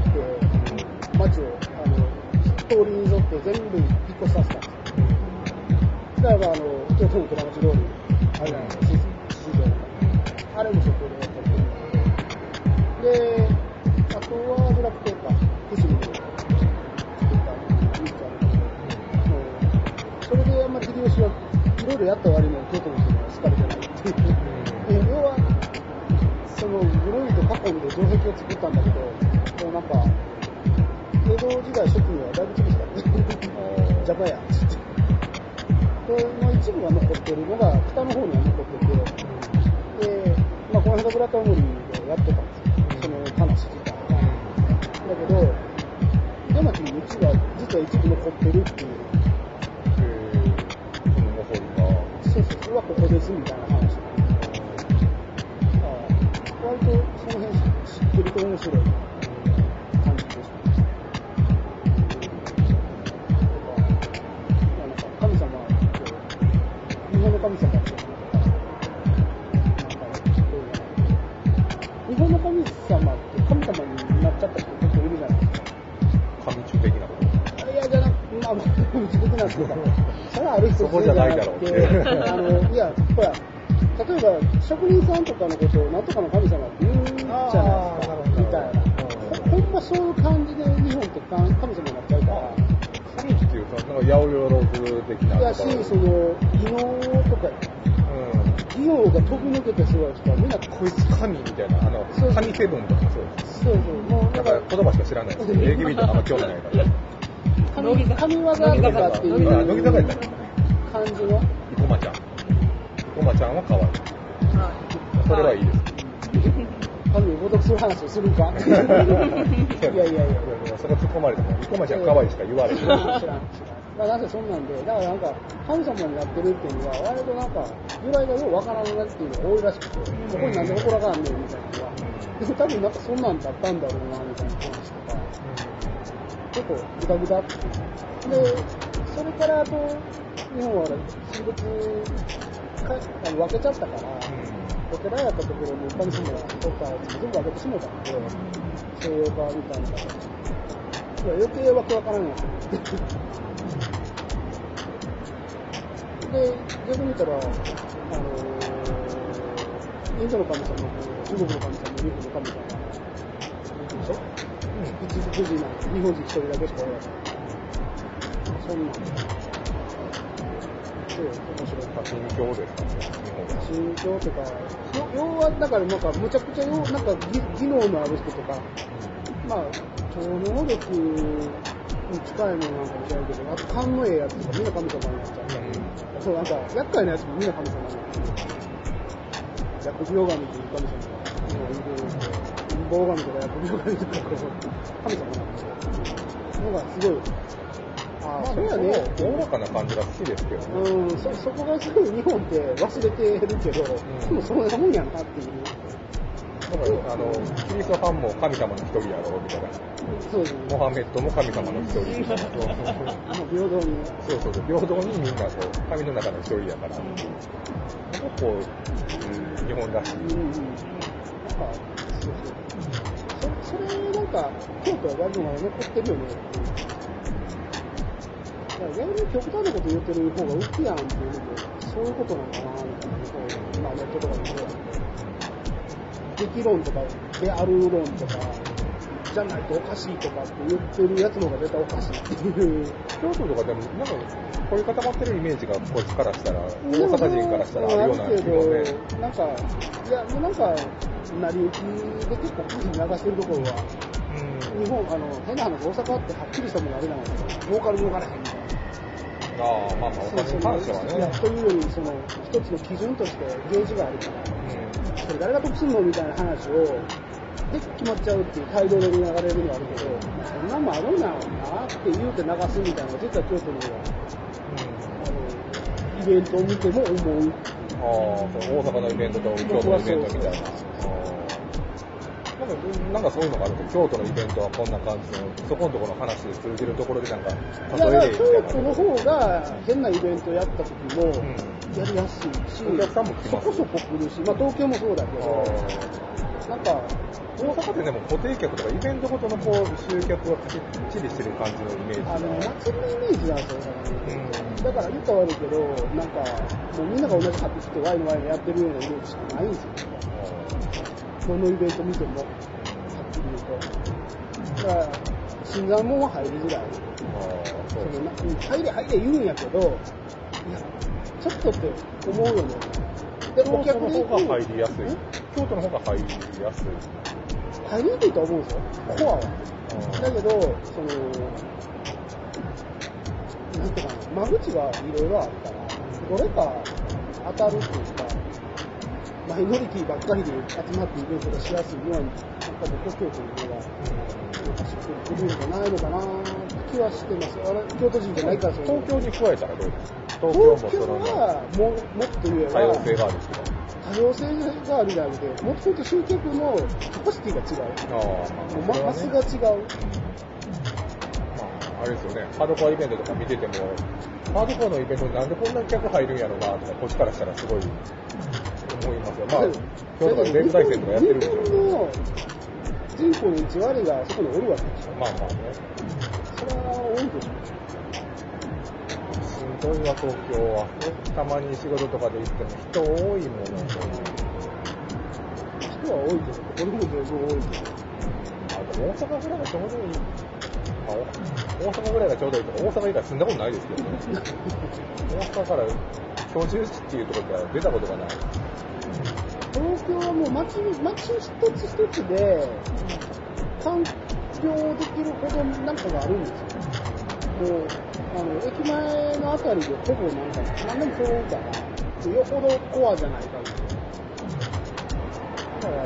その、技能とか、うん。技能が飛び抜けてすごい人はみんな、こいつ神みたいな、あのそう、神セブンとかもそうです。そうそう、もう、なんか言葉しか知らないです AKB とかあんま興味ないから。神神業とかっていあ、乃木坂やったっけう感じの、生駒ちゃん。生駒ちゃんは可愛い。それはいいです。神をごとくする話をするかいやいやいや。そこ突っ込まれても、生駒ちゃん可愛いしか言われへん。知らん、知らん、知らん。まあ、なんせそんなんで、だからなんか、神様になってるっていうのは、割となんか、由来がようわからんなっていうのが多いらしくて、ここになんで祠があんねんみたいなのは、でも多分なんかそんなんだったんだろうな、みたいな話とか、結構グダグダっていう。で、それからあと、日本は神仏かあの分けちゃったから、お寺やったところに神様がおったやつ全部分けてしもたんで、西洋化みたいな。余計わけわからんやつ。で、逆に言ったら、あのインドの神様も、中国の神様も、日本の神様も、でしょう一国人なんて日本人一人だけしかおらない。そんなん。そう、面白い。神教ですかね、日本は。宗教とか、要はだからなんかむちゃくちゃなんか技技能のある人とか、まあ、超能力に近いものなんかもしれないけど、あと勘のええやつとかみんな神様になっちゃう。そう、なん。か、厄介なやつもみんな神様になっちゃう。薬病神っていう神様が、いろいろいて、陰謀神とか薬病神とか、神様になっちゃう。のがすごい、ああ、そう。やね。おおらかな感じが好きですけどね。うん、そ、そこがすごい日本って忘れてるけど、でもそんなもんやなっていう。だから、あの、キリストファンも神様の一人やろ、みたいな。そうですね。モハメッドも神様の一人。そうそうもう平等に。そうそうそう、平等にみんなこう、神の中の一人やから、結構、うん、日本らしい。うんうん。なんか、そうそう。そそれ、なんか、京都は割とまだ残ってるよね。だから逆に極端なこと言ってる方が浮くやんっていうのも、そういうことなのかな、みたいな、まあネットとかでそうやって。激論とか、である論とか、じゃないとおかしいとかって言ってるやつの方が絶対おかしいっていう。京都とかでも、なんか、こういう固まってるイメージが、こっちからしたら、大阪人からしたらあるような気もね。けど、なんか、いや、もうなんか、成り行きで結構記事に流してるところは、日本、あの、変な話、大阪ってはっきりしたものあれなので、ボーカル動かれへんみたいな。ああ、まあまあ、お金に関してはね。というより、その、一つの基準としてゲージがあるから、うそれ誰が得するのみたいな話を、で、決まっちゃうっていう態度で流れるのはあるけど、そんなんもあるんだろうなって言うて流すみたいなのが、実は京都の方が、あの、イベントを見ても思う。ああ、大阪のイベントと京都のイベントみたいな。なんか、なんかそういうのがあると、京都のイベントはこんな感じの、そこのところの話で通じるところでなんか、いや、だか。京都の方が変なイベントやった時も、うん。やりやすいし、お客さんも来ますそこそこ来るし、まあ東京もそうだけど、なんか、大阪ってでも固定客とかイベントごとのこう集客がきっちりしてる感じのイメージが。あの、祭りのイメージなんですよ、うん。だから言ったら悪いけど、なんか、もうみんなが同じ買ってきてワイのワイのやってるようなイメージしかないんですよ。どのイベント見ても、はっきり言うと。だから、新参者は入りづらい。入れ入れ言うんやけど、いや、ちょっとって思うよね。で、お客で方が入りやすいん。京都の方が入りやすい。入りにくいとは思うんですよ、コアは。だけど、その、なんていうかな、間口がいろいろあるから、どれか当たるっていうか、マイノリティばっかりで集まってイベントがしやすいように、なんか僕京都の方が、なんかしっくりくるんじゃないのかな気はしてます。あれ、京都人じゃないからそういう東京に加えたらどうですか東京も東京そのはもうもっと言えば多様性があるっていうか。多様性があるじゃなくて、もっと言うと集客のキャパシティが違う。ああ、もうマスが違う。まあ、あれですよね、ハードコアイベントとか見てても、ハードコアのイベントになんでこんなに客入るんやろうなとか、こっちからしたらすごい思いますよ。まあ、京都のイベント大戦とかやってるんでしょうけど。人口の1割がそこにおるわけでしょ。まあまあね。それは多いでしょ。しんどいわ、東京は。たまに仕事とかで行っても人多いもん、本人は多いけど、ここにも十分多いけど。あと大阪ぐらいがちょうどいい。あお大阪ぐらいがちょうどいいとか、大阪以外住んだことないですけどね。大阪から居住地っていうところでは出たことがない。東京はもう街、街一つ一つで、環境できるほどなんかがあるんですよ。もう、あの、駅前のあたりでほぼなんか、何でも揃うから、よほどコアじゃない限り。だから、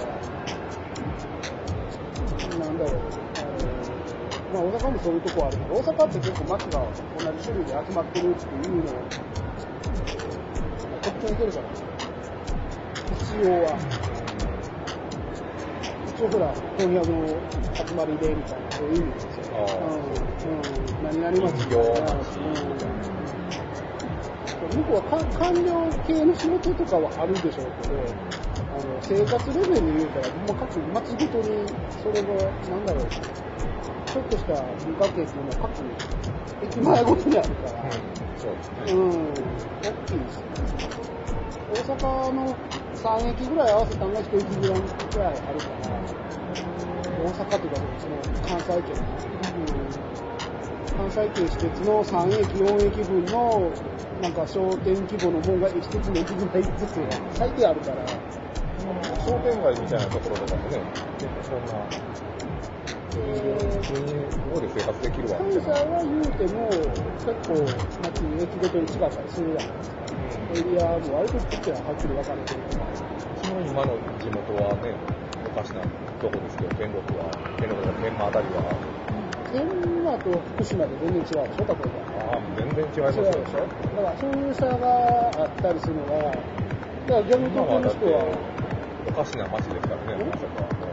なんだろう、あの、まあ大阪もそういうとこあるけど、大阪って結構街が同じ種類で集まってるっていうのを、特徴に出るから、一応は。一応ほら、翻訳の集まりでみたいな、そういう意味ですよ。うん。うん。何々町企業町うん。向こうはか官僚系の仕事とかはあるでしょうけど、あの、生活レベルで言うたら、ほんま各町ごとに、それが、なんだろう、ちょっとした文化系っていうのは各駅前ごとにあるから、そうですね。うん、大きいですよ。大阪の3駅ぐらい合わせたのが1駅ぐらいあるから、大阪というか、その関西圏、うん、関西圏私鉄の3駅、4駅分の、なんか商店規模のもんが1つの駅ぐらいずつ最低ある。から、商店街みたいなところとかもね、結構そんな、ここで生活できるわ、みたいな。関西は言うても、結構、街、駅ごとに違ったりするじゃないですか。エリアも割とちっちゃいはっきり分かれてるから。うちの今の地元はね、おかしなとこですけど、天禄は、天禄の天満あたりは、天満と福島で全然違うでしょ、例えば。ああ、全然違いますよ違うでしょだからそういう差があったりするのが、だから逆に東京の人は、おかしな街ですからね、大阪は。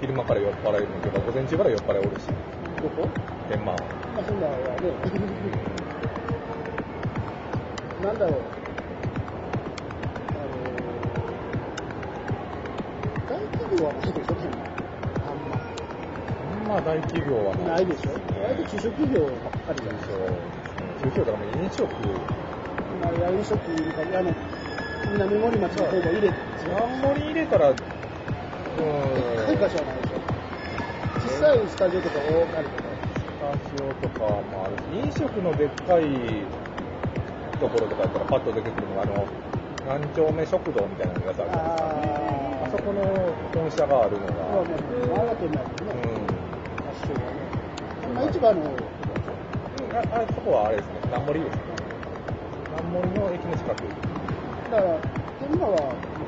昼間から酔っ払えるけど、午前中から酔っ払いおるし、どこ？天満は。まあそんなのはね、なんだろう、あの大企業はないでしょ、あんま。まあ大企業はないでしょ。割と中小企業ばっかりじゃないそう。中小だから飲食、まあ、飲食か、あの、南森町の方が入れて、何盛り入れたら、高い会社はないでしょ。小さいスタジオとか多かりとか。スタジオとかもあるし、飲食のでっかいところとかやったらパッと出てくるのが、あの、何丁目食堂みたいなのが、あるじゃないですか。あそこの本社があるのまあ、が、まあ、長県内でね、う発祥がね。まあ、市場の方ん。ああそこはあれですね、南森ですね。南森の駅の近く。だから、天満は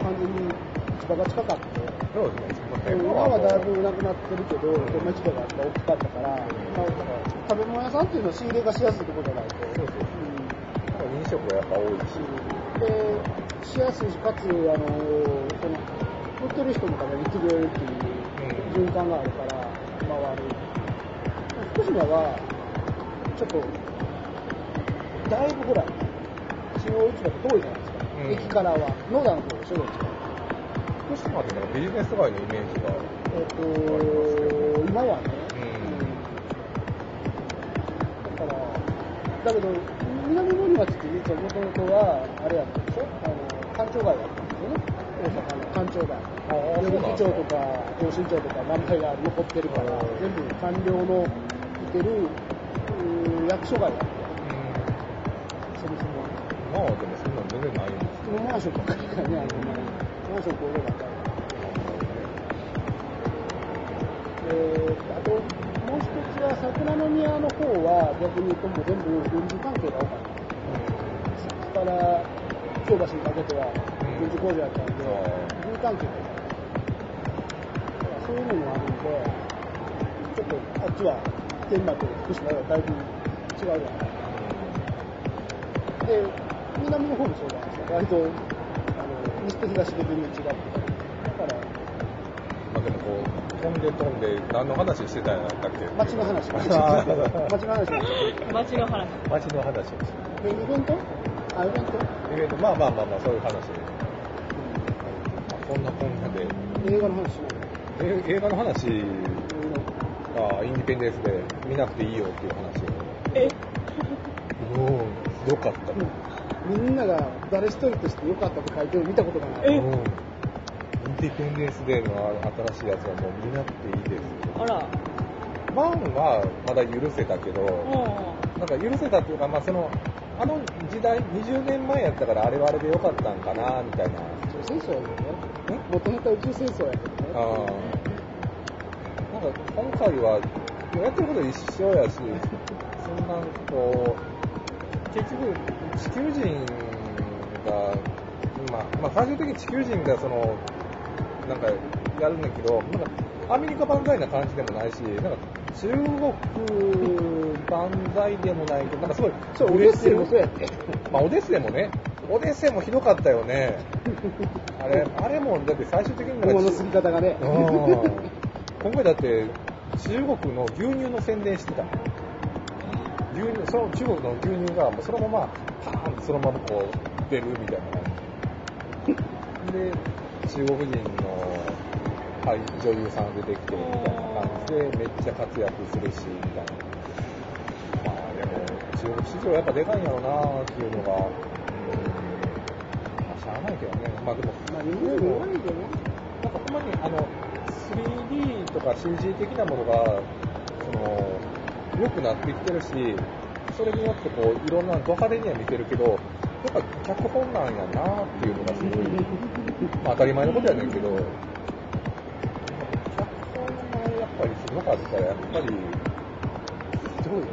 完全に市場が近かった。そうですね、今はだいぶなくなってるけど、天満市場が大きかったから、まあ、食べ物屋さんっていうのは仕入れがしやすいところじゃないと。そうそううん飲食がやっぱ多いし、で、しやすいし、かつ、あの、その、売ってる人も食べに来てくれるっていう循環があるから、回る。福島は、ちょっと、だいぶほら、中央市場って遠いじゃないですか。うん駅からは、野田の方でしょ、どっちか。福島ってなんかビジネス街のイメージが、えっ、と、今はね、うん。だか。ら、だけど、南森町って実はもともとは、あれやったでしょあの、官庁街だったんですよ。ね。大阪の官庁街。ああ予備町とか、同心町とか、名前が残ってるからああ、全部官僚のいてる、役所街だったそもそも。まあでもそんなん全然ないんです普通のマンションばっかりからね、あの、マンション工場ばっかり。えー、あと、もう一つは桜の宮の方は逆に言うともう全部軍事関係が多かった。そこから京橋にかけては軍事工場やったんで、軍事関係が多かった。そういうのもあるんで、ちょっとあっちは天満と福島はだいぶ違うじゃないで、南の方もそうないですか。割と、西と東で全然違って。だから、まあでもこう、飛んで飛んで、何の話してたんやったっけ？街の話。街あのー話。街の話。街の話をしてで、イベント？あ、イベント？イベント、まあまあまあまあ、そういう話。まあこんなこんなで、映画の話しないえ映画の話のがインディペンデンスで見なくていいよっていう話えを。もう、ひどかった。みんなが誰一人として良かったと書いてるの見たことがない。インディペンデンスデーの新しいやつはもう見なくていいです。あら。ワンはまだ許せたけど、うなんか許せたっていうか、まあその、あの時代、20年前やったからあれはあれでよかったんかな、みたいな。宇宙戦争やけどね。もともと宇宙戦争やけどね。あなんか今回は、やってること一緒やし、そんなこう、結局、地球人が、まあ、まあ、最終的に地球人がその、なんかやるんだけど、なんかアメリカ万歳な感じでもないし、なんか中国万歳でもないけど、なんかすごい、そう、オデッセイもそうやって。まあ、オデッセイもね、オデッセイもひどかったよね。あれ、あれも、だって最終的になんか物の過ぎ方がね。うん今回だって中国の牛乳の宣伝してた牛乳その中国の牛乳がもうそのままパーンとそのままこう出るみたいなで中国人の、はい、女優さん出てきてみたいな感じでめっちゃ活躍するしみたいなまあでも中国市場やっぱでかいんやろうなっていうのがうんまあしゃあないけどねまあでもまあ、日本でも。なんかほんまにあの 3D とか CG 的なものがその良くなってきてるし、それによってこういろんなド派手には見てるけど、やっぱ脚本なんやなっていうのがすごい、まあ当たり前のことやねんけど、脚本がやっぱりすごかったら、やっぱり、どうよ。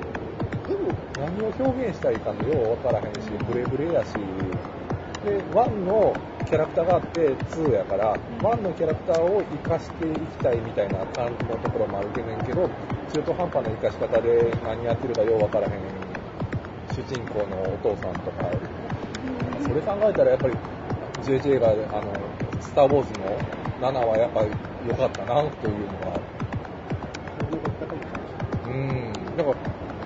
でも、何を表現したいいかのよう分からへんし、ブレブレやし、で、1のキャラクターがあって2やから、1のキャラクターを生かしていきたいみたいな感じのところもあるけねんけど、中途半端な生かし方で何やってるかよう分からへん主人公のお父さんとか、それ考えたらやっぱり JJ が、あの、スター・ウォーズの7はやっぱり良かったなというのが。うん、だから、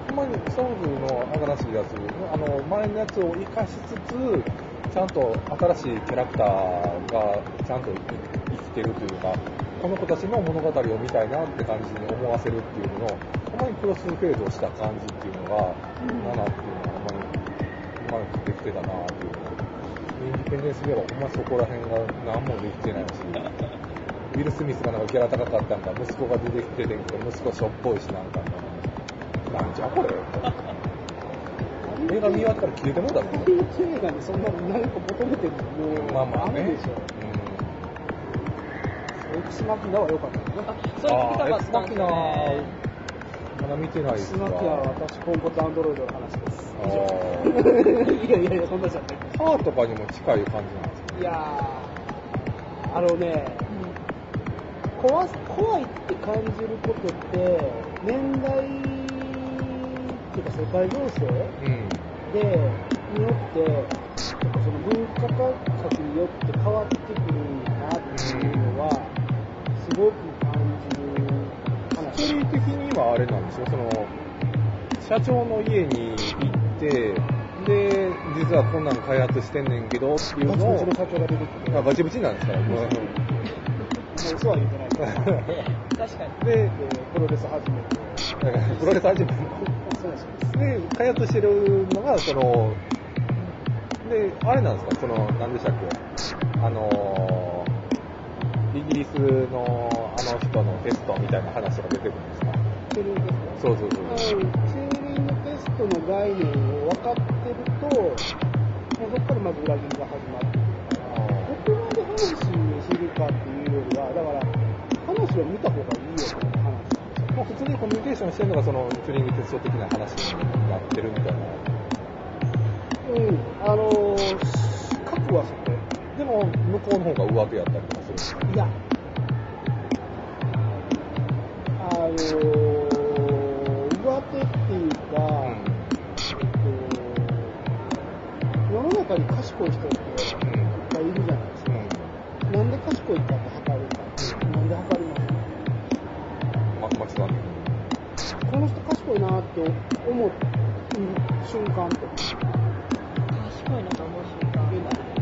ほんまにスター・ウォーズの新しいやつ、あの、前のやつを活かしつつ、ちゃんと新しいキャラクターがちゃんと生きてるというか、この子たちの物語を見たいなって感じに思わせるっていうのの、ほんまにクロスフェードした感じっていうのが、7っていうのはほんまにうまくできてたなっていう。のインディペンデンスではほんまそこら辺が何もできてないし、ウィル・スミスがなんかギャラ高かったんか、息子が出てきてて息子しょっぽいしなんか、なんじゃこれ映画見終わったら消えてもうだろ。PK 映画にそんな何か求めてるのもう、まあまあね。でしょ。エクスマキナは良かったよね。あ、それ聞きたかったんですよね。まだ見てないですエクスマキナは私、ポンコツアンドロイドの話です。いやいやいや、そんなじゃない。パーとかにも近い感じなんですかいやー、あのね、怖す怖いって感じることって、年代っていうか世界情勢？うん。で、によって、やっぱその文化感覚によって変わってくるんだなっていうのは、すごく感じる話。ストーリー的にはあれなんですよ、その、社長の家に行って、で、実はこんなん開発してんねんけどっていうのをバチバチの、社長が出てきて、あバチバチなんですから、もうもう嘘は言ってない。確かに。で、で、プロレス始めて、プロレス始めて、そうですで、開発してるのが、その、で、あれなんですか、その、何でしたっけ、あの、イギリスのあの人のテストみたいな話が出てくるんですか？チェリーテスそうそうそう。ト。チェリングテストの概念を分かってると、もうそこからまず裏切りが始まってくるから、どこまで話を知るかっていうよりは、だから、話を見た方がいいよっていう話。まあ、普通にコミュニケーションしてるのがそのチューリングテスト的な話になってるみたいな。うん、あのー、核はそこ。でも、向こうの方が上手やったりとかするいや、あのー、上手っていうか、世の中に賢い人っていっぱいいるじゃないですか。なんで賢いかって測るま、間違ってこの人賢いなって思う瞬間って。賢いなと思う瞬間。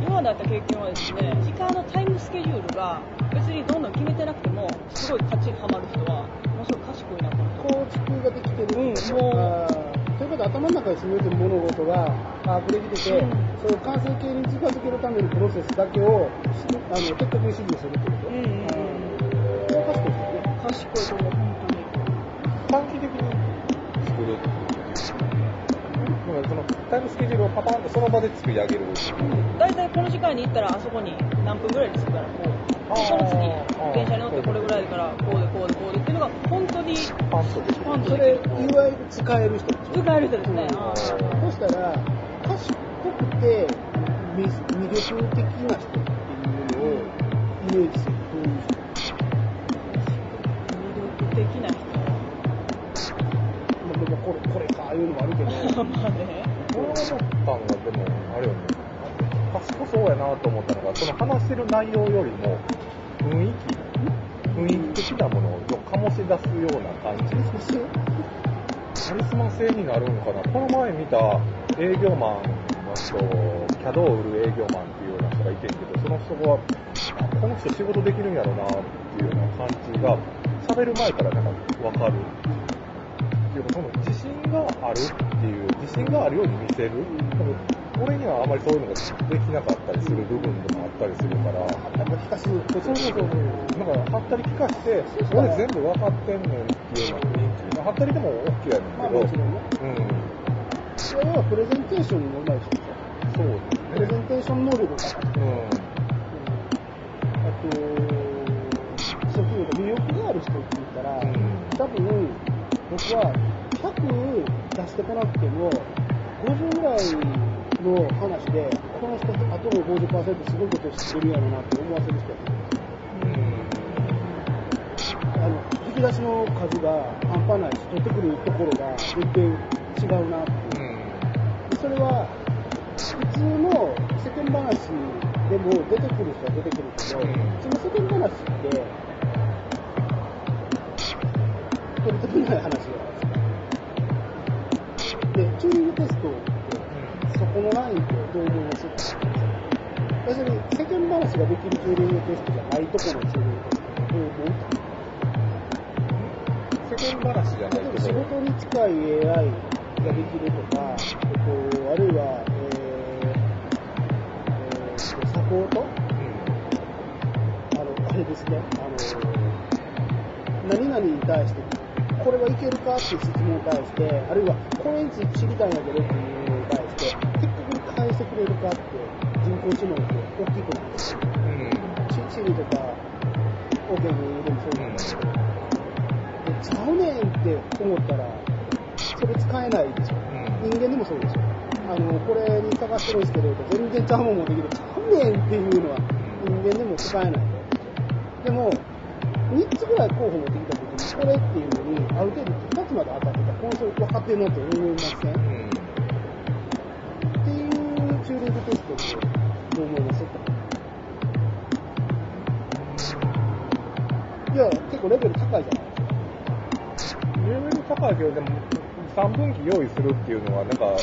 今まであった経験はですね、時間のタイムスケジュールが別にどんどん決めてなくても、すごい勝ちにはまる人は、ものすごい賢いなと思う。構築ができてる。うんもうということで頭の中に占めてる物事が把握できてて、うんそれを完成形に近づけるためのプロセスだけをしあの的確に指示するってこと？うんよね。賢いと思う、タイムスケジュールをパパンとその場で作り上げる。大体この時間に行ったらあそこに何分ぐらいで着くからこうあーその次電車に乗ってこれぐらいだからこうでこうでこうでっていうのが本当にパンとできる。パンとそれ、いわゆる使える人でしょ。使える人ですね、そしたら、賢くて魅魅力的な人っていうのをイメージする。そういう人。魅力的な人まあ、でもこれ、これか、いうのもあるけど。まあね俺が思ったのが、でも、あれよね、賢そうやなと思ったのが、その話してる内容よりも、雰囲気、雰囲気的なものを醸し出すような感じ。カリスマ性になるんかな。この前見た営業マンの人、キャドを売る営業マンっていうような人がいてんけど、その人が、あこの人仕事できるんやろなっていうような感じが、喋る前からなんかわかる。っていうか、その自信があるっていう、自信があるように見せる。多分俺にはあまりそういうのができなかったりする部分でもあったりするから、なんか聞かす。そうそうそう。なんか、はったり聞かして、俺全部分かってんねんっていうような雰囲気。まあはったりでも OK やねんまあけど、もちろんね。うん。それはプレゼンテーションにもない人でしょ。そうプレゼンテーション能力が高い。うん。あと、そういう魅力がある人っていうったら、うん多分、僕は100出してこなくても、50ぐらいの話で、この人、あとの50%すごいこと知ってるやろなって思わせる人あの引き出しの数が半端ないし、取ってくるところが全然違うなっていう。それは、普通の世間話でも出てくる人は出てくるけど、その世間話って、取り留めない話じゃないでチューリングテストって、そこのラインってどう思います要するに、世間話ができるチューリングテストじゃないところのチューリングテストどう思う世間話じゃない例えば仕事に近い AI ができるとか、えっと、あるいは、えーえーサポートあの、あれですね、あの、何々に対して、これはいけるかっていう質問に対して、あるいは、これについて知りたいんだけどっていうのに対して、的確に返してくれるかって、人工知能って大きくなるんですよ。シシリとか、オーケーにでもそうなんですけど、でちゃうねんって思ったら、それ使えないでしょ。人間でもそうでしょ。あの、これに探してるんですけど、全然ちゃうもん持ってきて、ちゃうねんっていうのは人間でも使えないで。でも、3つぐらい候補持ってきたこれっていうのに、ある程度2つまで当たってたら、この人分かってるなって思いません、っていうチューリングテストってどう思いますいや、結構レベル高いじゃないですか。レベル高いけど、でも、3分岐用意するっていうのは、なんか、う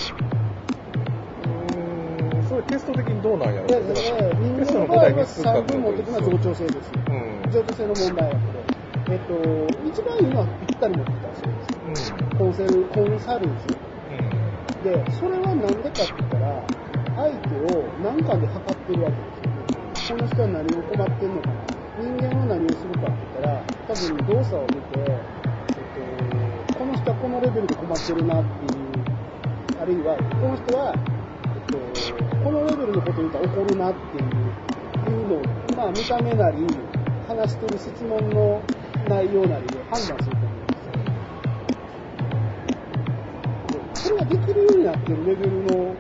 ーん、それテスト的にどうなんやろいや、だからで人間の場合はの答え3つ3分持ってくるのは増長性です。うん。増長性の問題やけど、えっと、一番いいのはぴったり持ってきたらそうです。うん。コンセル、コンサルジうん。で、それはなんでかって言ったら、相手を何かで測ってるわけですよ。この人は何を困ってんのかな。人間は何をするかって言ったら、多分動作を見て、えっと、この人はこのレベルで困ってるなっていう、あるいは、この人は、えっと、このレベルのことを言ったら怒るなっていう、いうのを、まあ見た目なり、話してる質問の内容なりで判断すると思うんですよ。それができるようになってるレベルの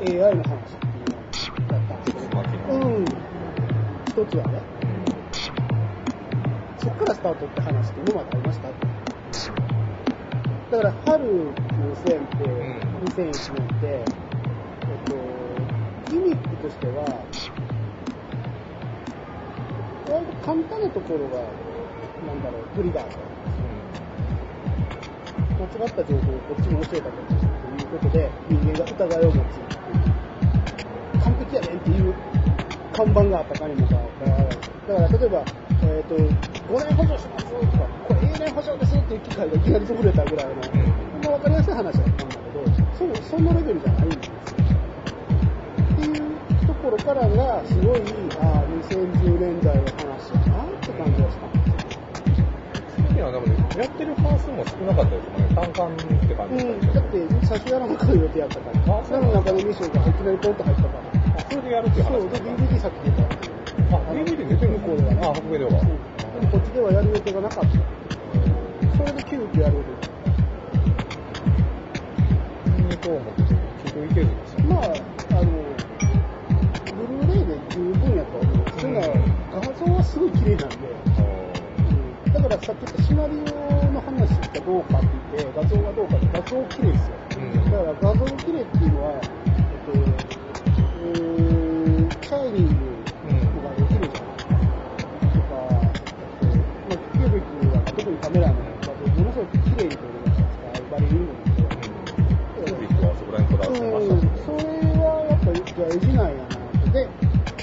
AI の話っていうのだったんですよ。うん。一つはね。そっからスタートって話って今までありましただから、春2000って、2001年って、えっと、ギミックとしては、割と簡単なところが、なんだ間違った情報をこっちに教えたということで、人間が疑いを持つ。完璧やねんっていう看板があったかにもかかわらず。だから、例えば、えっ、と、5年補助しますとか、これ永年補助ですっていう機械がいきなり潰れたぐらいの、ほんま分かりやすい話だったんだけど、そう、そんなレベルじゃないんですよ。っていうところからが、すごい、ああ、2010年代のいや、でもね、やってる関数も少なかったですもんね。単管って感じうん、でしただって、最初やらなかった予定やったから、あその中でミッションがいきなりポンと入ったから。あ、それでやるって話そう、で、DVD 先出た。あ、DVD 出てる向こうではね。あ、北米では。でもこっちではやる予定がなかった。それで急遽やる予定。見に行こう思って、結局行けるんですよ。まあ、あの、ブルーレイで十分やと思う。というのは、画像はすごい綺麗なんで、だからさっき言ったシナリオの話がどうかって言って、画像がどうかって画像綺麗ですよ。うんだから画像綺麗っていうのは、えっと、うーん、シャイニングとかできるじゃないですか。とか、えっと、まあ、キュービックは特にカメラの画像、ものすごく綺麗に撮れるじゃないですか。バリリングなんで。キュービックはそこら辺こだわってまうん、しそれはやっぱ、じゃあ、絵じなんやなって。で、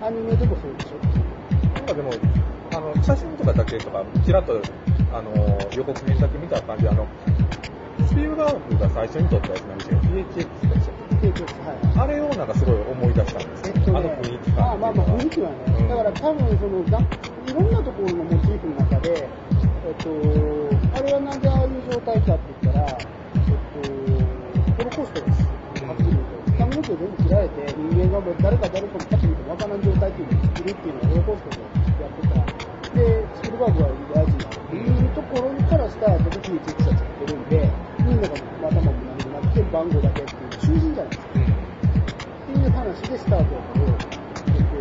アニメでもそうでしょ。なんかでも、写真とかだけとか、ちらっと、あの、予告編だけ見た感じ、あの、スピルバーグが最初に撮ったやつなんですよ。PHX でしたっけ結局、はい。あれをなんかすごい思い出したんですよ。えっとね、あの雰囲気感あまあまあ雰囲気はね、うんだから多分そのいろんなところのモチーフの中で、えっと、あれはなんでああいう状態かって言ったら、えっと、ホロコーストです。はっきり言うと。髪の毛を全部切られて、人間が誰か誰かもパッと見てわからん状態っていうのを作るっていうのをホロコーストでやってた。で、作ルバーグは大事なっていうところからスタートで秘密基地が作ってるんで、みんなが頭も何もなくて番号だけっていう中心じゃないですか。っていう話でスタートやけど、えっと、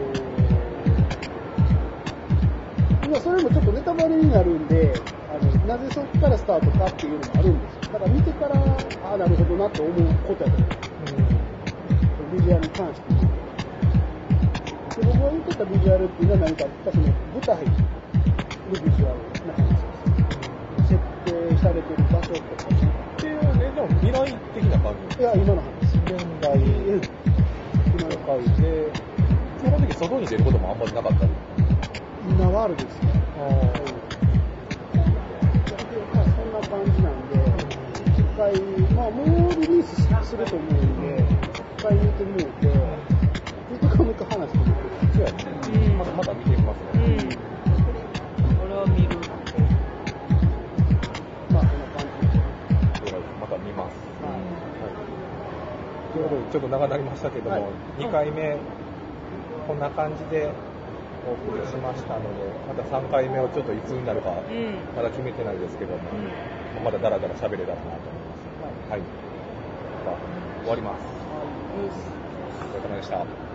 今それもちょっとネタバレになるんで、あの、なぜそこからスタートかっていうのもあるんですよ。だから見てから、ああ、なるほどなって思うことやと思うん。ビジュアルに関してで僕が言ってたビジュアルっていうのは何かって言ったら、その舞台のビジュアルな。設定されてる場所とか、っていうね、でも未来的な感じ。いや、今の話。現代、今の回で、基本的に外に出ることもあんまりなかったり。今はあるですね。まあ、そんな感じなんで、一回、まあ、もうリリースすると思うんで、一回見てみようと、ずっとかむか話してみて。そうやね。うんまたまた見てみますうね。ん。ということで、ちょっと長くなりましたけども、はい2回目、こんな感じでお送りしましたので、また3回目をちょっといつになるか、うん。まだ決めてないですけども、うんまだだらだら喋れたらなと思います。はい。じゃあ終わります。お疲れ様でした。